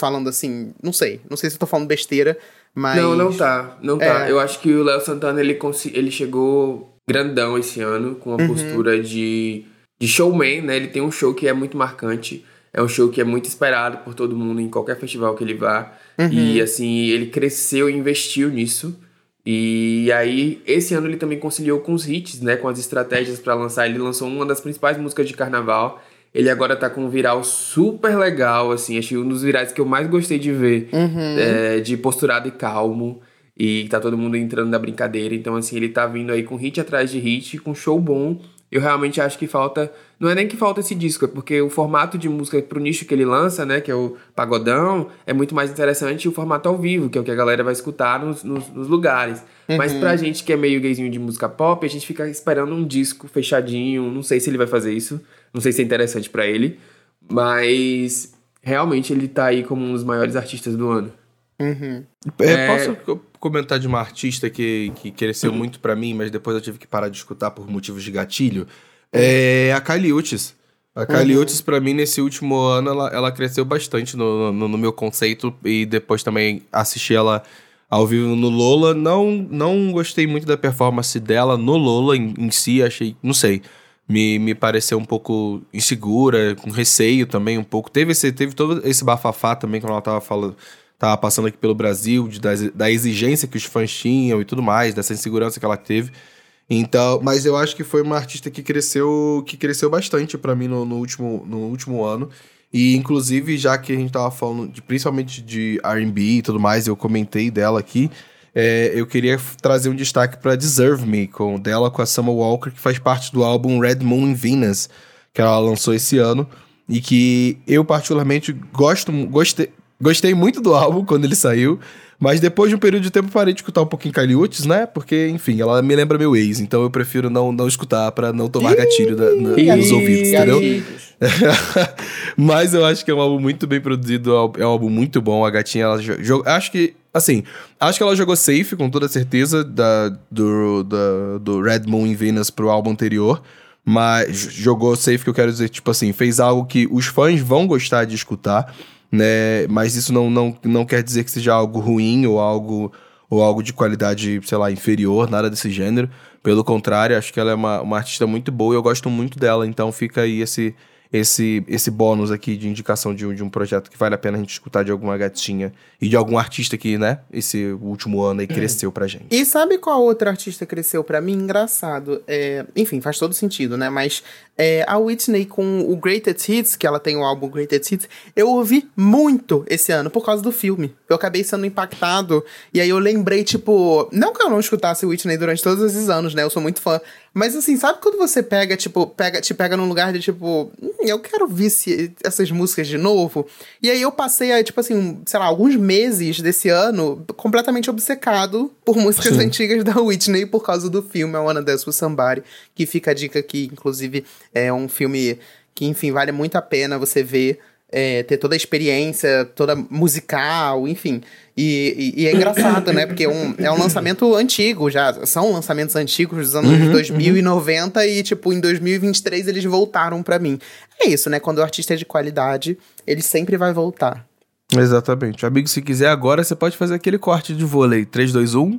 Falando assim, não sei. Não sei se eu tô falando besteira, mas. Não, não tá. Não tá. É. Eu acho que o Léo Santana ele, ele chegou grandão esse ano, com Uhum. uma postura de, de showman, né? Ele tem um show que é muito marcante. É um show que é muito esperado por todo mundo em qualquer festival que ele vá. Uhum. E assim, ele cresceu e investiu nisso. E aí, esse ano ele também conciliou com os hits, né? Com as estratégias pra lançar. Ele lançou uma das principais músicas de carnaval. Ele agora tá com um viral super legal, assim. Que um dos virais que eu mais gostei de ver. é, de posturado e calmo. E tá todo mundo entrando na brincadeira. Então, assim, ele tá vindo aí com hit atrás de hit, com show bom. Eu realmente acho que falta. Não é nem que falta esse disco, é porque o formato de música pro nicho que ele lança, né? Que é o pagodão, é muito mais interessante o formato ao vivo, que é o que a galera vai escutar nos, nos, nos lugares. Mas pra gente que é meio gayzinho de música pop, a gente fica esperando um disco fechadinho. Não sei se ele vai fazer isso. Não sei se é interessante pra ele. Mas realmente ele tá aí como um dos maiores artistas do ano. Uhum. É, É. Posso co- comentar de uma artista que, que cresceu muito pra mim, mas depois eu tive que parar de escutar por motivos de gatilho? É a Kylie Uchis. A Kylie Uchis, pra mim, nesse último ano, ela, ela cresceu bastante no, no, no meu conceito e depois também assisti ela ao vivo no Lola. Não, não gostei muito da performance dela no Lola em, em si, achei, não sei, me, me pareceu um pouco insegura, com receio também um pouco. Teve, esse, teve todo esse bafafá também quando ela tava falando tava passando aqui pelo Brasil, de, da, da exigência que os fãs tinham e tudo mais, dessa insegurança que ela teve. Então, mas eu acho que foi uma artista que cresceu, que cresceu bastante pra mim no, no último, no último ano. E inclusive, já que a gente tava falando de, principalmente de R&B e tudo mais, eu comentei dela aqui, é, eu queria trazer um destaque pra Deserve Me, com dela com a Summer Walker, que faz parte do álbum Red Moon in Venus, que ela lançou esse ano. E que eu, particularmente, gosto, gostei, gostei muito do álbum quando ele saiu. Mas depois de um período de tempo parei de escutar um pouquinho Kylie Uchis, né? Porque, enfim, ela me lembra meu ex. Então eu prefiro não, não escutar pra não tomar gatilho na- Ih, nos ouvidos, entendeu? Mas eu acho que é um álbum muito bem produzido, é um álbum muito bom. A gatinha, ela jo- jo- acho que, assim, acho que ela jogou safe, com toda certeza, da, do, da- do Red Moon in Venus pro álbum anterior. Mas jogou safe, que eu quero dizer, tipo assim, fez algo que os fãs vão gostar de escutar, né? Mas isso não, não, não quer dizer que seja algo ruim ou algo, ou algo de qualidade, sei lá, inferior, nada desse gênero. Pelo contrário, acho que ela é uma, uma artista muito boa e eu gosto muito dela. Então fica aí esse, esse, esse bônus aqui de indicação de, um- de um projeto que vale a pena a gente escutar de alguma gatinha e de algum artista que, né, esse último ano aí cresceu pra gente. E sabe qual outra artista cresceu pra mim? Engraçado. É, enfim, faz todo sentido, né? Mas é, a Whitney com o Greatest Hits, que ela tem o álbum Greatest Hits, eu ouvi muito esse ano por causa do filme. Eu acabei sendo impactado. E aí eu lembrei, tipo. Não que eu não escutasse Whitney durante todos esses anos, né? Eu sou muito fã. Mas assim, sabe quando você pega, tipo, pega, te pega num lugar de tipo, "Hum, eu quero ver se- essas músicas de novo? E aí eu passei, aí, tipo assim, sei lá, alguns meses desse ano completamente obcecado por músicas Sim. antigas da Whitney por causa do filme I Wanna Dance With Somebody, que fica a dica aqui, inclusive, é um filme que, enfim, vale muito a pena você ver, é, ter toda a experiência, toda musical, enfim. E, e- e é engraçado, né? Porque é um, é um lançamento antigo já. São lançamentos antigos dos anos 2090 e, tipo, em 2023 eles voltaram pra mim. É isso, né? Quando o artista é de qualidade, ele sempre vai voltar. Exatamente. Amigo, se quiser agora, você pode fazer aquele corte de vôlei. 3, 2, 1.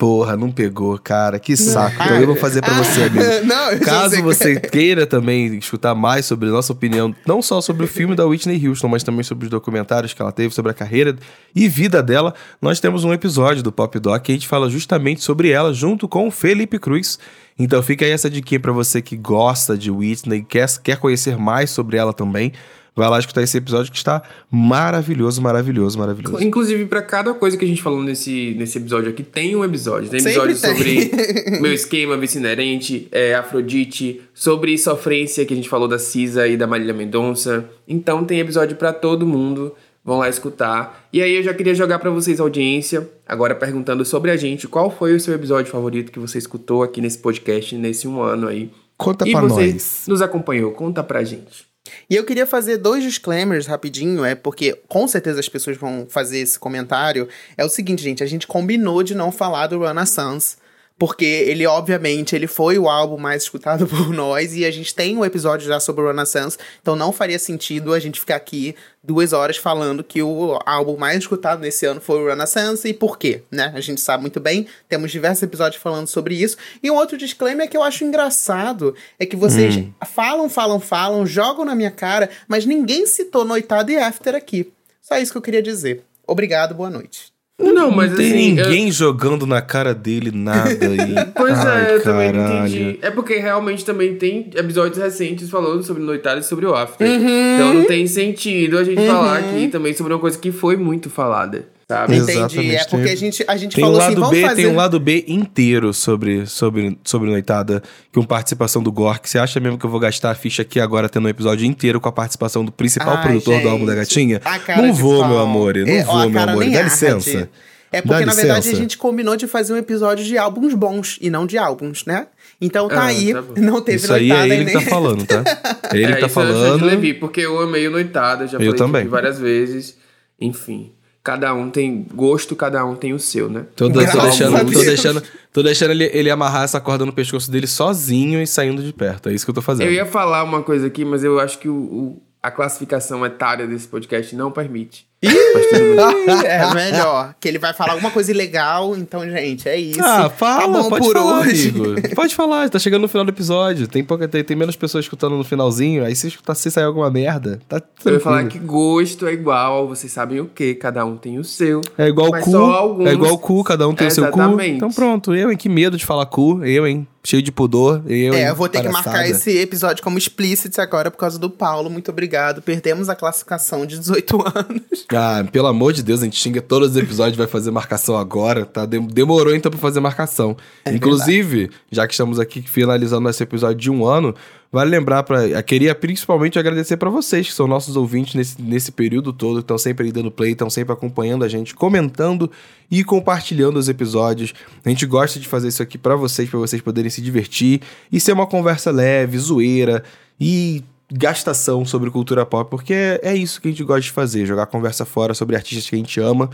Porra, não pegou, cara. Que saco. Então eu vou fazer pra você, amigo. Não, eu Caso você queira também escutar mais sobre a nossa opinião, não só sobre o filme da Whitney Houston, mas também sobre os documentários que ela teve sobre a carreira e vida dela, nós temos um episódio do Pop Doc que a gente fala justamente sobre ela junto com o Felipe Cruz. Então fica aí essa dica pra você que gosta de Whitney, quer, quer conhecer mais sobre ela também. Vai lá escutar esse episódio que está maravilhoso, maravilhoso, maravilhoso. Inclusive, pra cada coisa que a gente falou nesse, nesse episódio aqui, tem um episódio. Tem Sempre episódio tem. sobre meu esquema, vice inerente, é, Afrodite, sobre sofrência, que a gente falou da Cisa e da Marília Mendonça. Então tem episódio pra todo mundo. Vão lá escutar. E aí eu já queria jogar pra vocês, audiência, agora perguntando sobre a gente, qual foi o seu episódio favorito que você escutou aqui nesse podcast, nesse um ano aí. Conta e pra você nós. nos acompanhou, conta pra gente. E eu queria fazer dois disclaimers rapidinho, é porque com certeza as pessoas vão fazer esse comentário. É o seguinte, gente, a gente combinou de não falar do Renaissance, porque ele, obviamente, ele foi o álbum mais escutado por nós e a gente tem um episódio já sobre o Renaissance, então não faria sentido a gente ficar aqui duas horas falando que o álbum mais escutado nesse ano foi o Renaissance e por quê, né? A gente sabe muito bem, temos diversos episódios falando sobre isso. E um outro disclaimer que eu acho engraçado é que vocês Hum. falam, falam, falam, jogam na minha cara, mas ninguém citou Noitada e After aqui. Só isso que eu queria dizer. Obrigado, boa noite. Não, mas não tem assim. eu- ninguém jogando na cara dele nada aí. Pois Ai, é, eu também não caralho. entendi. É porque realmente também tem episódios recentes falando sobre Noitada e sobre o After. Uhum. Então não tem sentido a gente falar aqui também sobre uma coisa que foi muito falada, sabe? Exato. Entendi. É Exatamente, porque a gente, a gente Tem um falou assim, lado vamos B, fazer... tem um lado B inteiro sobre, sobre, sobre Noitada, com participação do Gork. Você acha mesmo que eu vou gastar a ficha aqui agora tendo um episódio inteiro com a participação do principal Ai, produtor do gente. álbum da Gatinha? Não de vou, pau. meu amor, não É, ó, vou, meu cara amor. nem Dá arde. licença. É porque, Dá na verdade, licença. a gente combinou de fazer um episódio de álbuns bons e não de álbuns, né? Então tá Ah, aí, tá não teve Isso aí noitada é ele e que nem... tá falando, tá? É ele é, que tá isso eu já falando. Levi, porque eu amei o Noitada, já Eu falei também. várias vezes. Enfim, cada um tem gosto, cada um tem o seu, né? Tô, tô a deixando, tô deixando, tô deixando ele, ele amarrar essa corda no pescoço dele sozinho e saindo de perto. É isso que eu tô fazendo. Eu ia falar uma coisa aqui, mas eu acho que o, o- a classificação etária desse podcast não permite. É melhor, que ele vai falar alguma coisa ilegal, então, gente, é isso. Ah, fala, tá bom pode por falar, hoje. amigo. Pode falar, tá chegando no final do episódio. Tem, pouca, tem, tem menos pessoas escutando no finalzinho. Aí se escutar se sair alguma merda, tá Eu ia falar tranquilo. que gosto é igual, vocês sabem o que, cada um tem o seu. É igual cu, alguns- é igual cu, cada um tem o seu cu. Exatamente. Então pronto, eu, hein, que medo de falar cu, eu, hein, cheio de pudor, eu, hein, É, eu vou ter que palhaçada. marcar esse episódio como explicit agora por causa do Paulo. Muito obrigado. Perdemos a classificação de 18 anos. Ah, pelo amor de Deus, a gente xinga todos os episódios, vai fazer marcação agora, tá? Dem- Demorou então pra fazer marcação. É Inclusive, já que estamos aqui finalizando esse episódio de um ano, vale lembrar para, eu queria principalmente agradecer pra vocês que são nossos ouvintes nesse, nesse período todo, que estão sempre aí dando play, estão sempre acompanhando a gente, comentando e compartilhando os episódios. A gente gosta de fazer isso aqui pra vocês, pra vocês poderem se divertir e ser uma conversa leve, zoeira e gastação sobre cultura pop, porque é isso que a gente gosta de fazer, jogar conversa fora sobre artistas que a gente ama,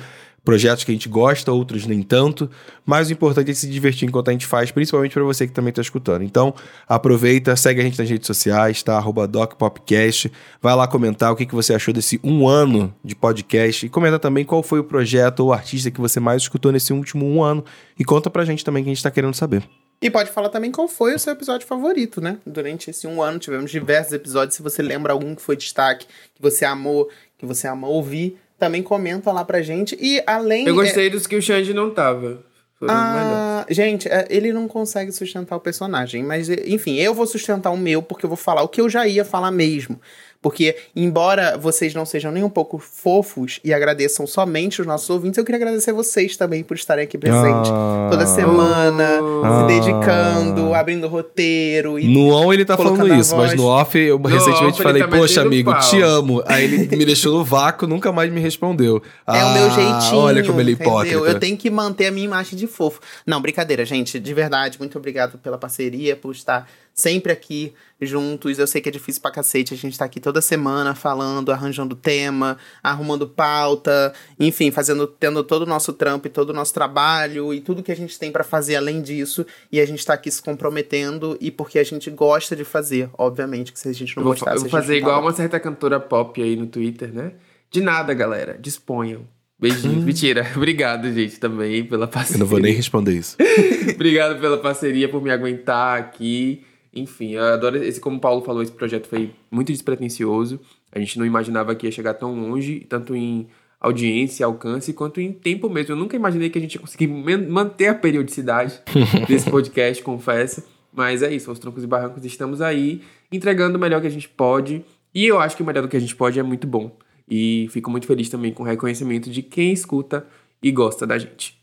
projetos que a gente gosta, outros nem tanto, mas o importante é se divertir enquanto a gente faz, principalmente para você que também está escutando. Então, aproveita, segue a gente nas redes sociais, tá? Arroba DocPopcast, vai lá comentar o que, que você achou desse um ano de podcast e comenta também qual foi o projeto ou artista que você mais escutou nesse último um ano e conta pra gente também que a gente tá querendo saber. E pode falar também qual foi o seu episódio favorito, né? Durante esse um ano tivemos diversos episódios. Se você lembra algum que foi destaque, que você amou, que você ama ouvir, também comenta lá pra gente. E além. Eu gostei dos que o Xande não tava. Ah, gente, é, ele não consegue sustentar o personagem, mas enfim, eu vou sustentar o meu porque eu vou falar o que eu já ia falar mesmo. Porque, embora vocês não sejam nem um pouco fofos e agradeçam somente os nossos ouvintes, eu queria agradecer vocês também por estarem aqui presentes Ah. toda semana, Ah. se dedicando, abrindo roteiro e No on ele tá falando isso, mas no off eu recentemente off falei, tá poxa amigo, pau." te amo. Aí ele me deixou no vácuo, nunca mais me respondeu. É o meu Ah, jeitinho. Olha como ele é entendeu? hipócrita. Eu tenho que manter a minha imagem de fofo. Não, brincadeira, gente. De verdade, muito obrigado pela parceria, por estar sempre aqui juntos. Eu sei que é difícil pra cacete. A gente tá aqui toda semana falando, arranjando tema, arrumando pauta, enfim, fazendo, tendo todo o nosso trampo e todo o nosso trabalho e tudo que a gente tem pra fazer além disso. E a gente tá aqui se comprometendo e porque a gente gosta de fazer, obviamente, que se a gente não Eu vou, gostasse. eu vou a gente fazer igual uma certa cantora pop aí no Twitter, né? De nada, galera. Disponham. Beijinhos. Mentira. Obrigado, gente, também pela parceria. Eu não vou nem responder isso. Obrigado pela parceria, por me aguentar aqui. Enfim, eu adoro esse, como o Paulo falou, esse projeto foi muito despretensioso. A gente não imaginava que ia chegar tão longe, tanto em audiência, alcance, quanto em tempo mesmo. Eu nunca imaginei que a gente ia conseguir man- manter a periodicidade desse podcast, confesso. Mas é isso, aos troncos e barrancos estamos aí, entregando o melhor que a gente pode. E eu acho que o melhor do que a gente pode é muito bom. E fico muito feliz também com o reconhecimento de quem escuta e gosta da gente.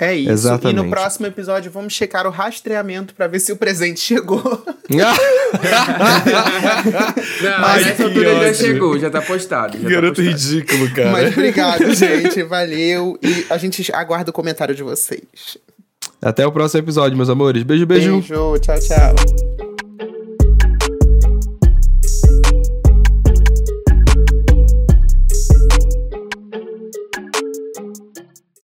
É isso. Exatamente. E no próximo episódio vamos checar o rastreamento pra ver se o presente chegou. Não, nessa que altura já chegou, já tá postado. Já tá Garoto postado. ridículo, cara. Mas obrigado, gente. Valeu. E a gente aguarda o comentário de vocês. Até o próximo episódio, meus amores. Beijo, beijo. Beijo. Tchau, tchau.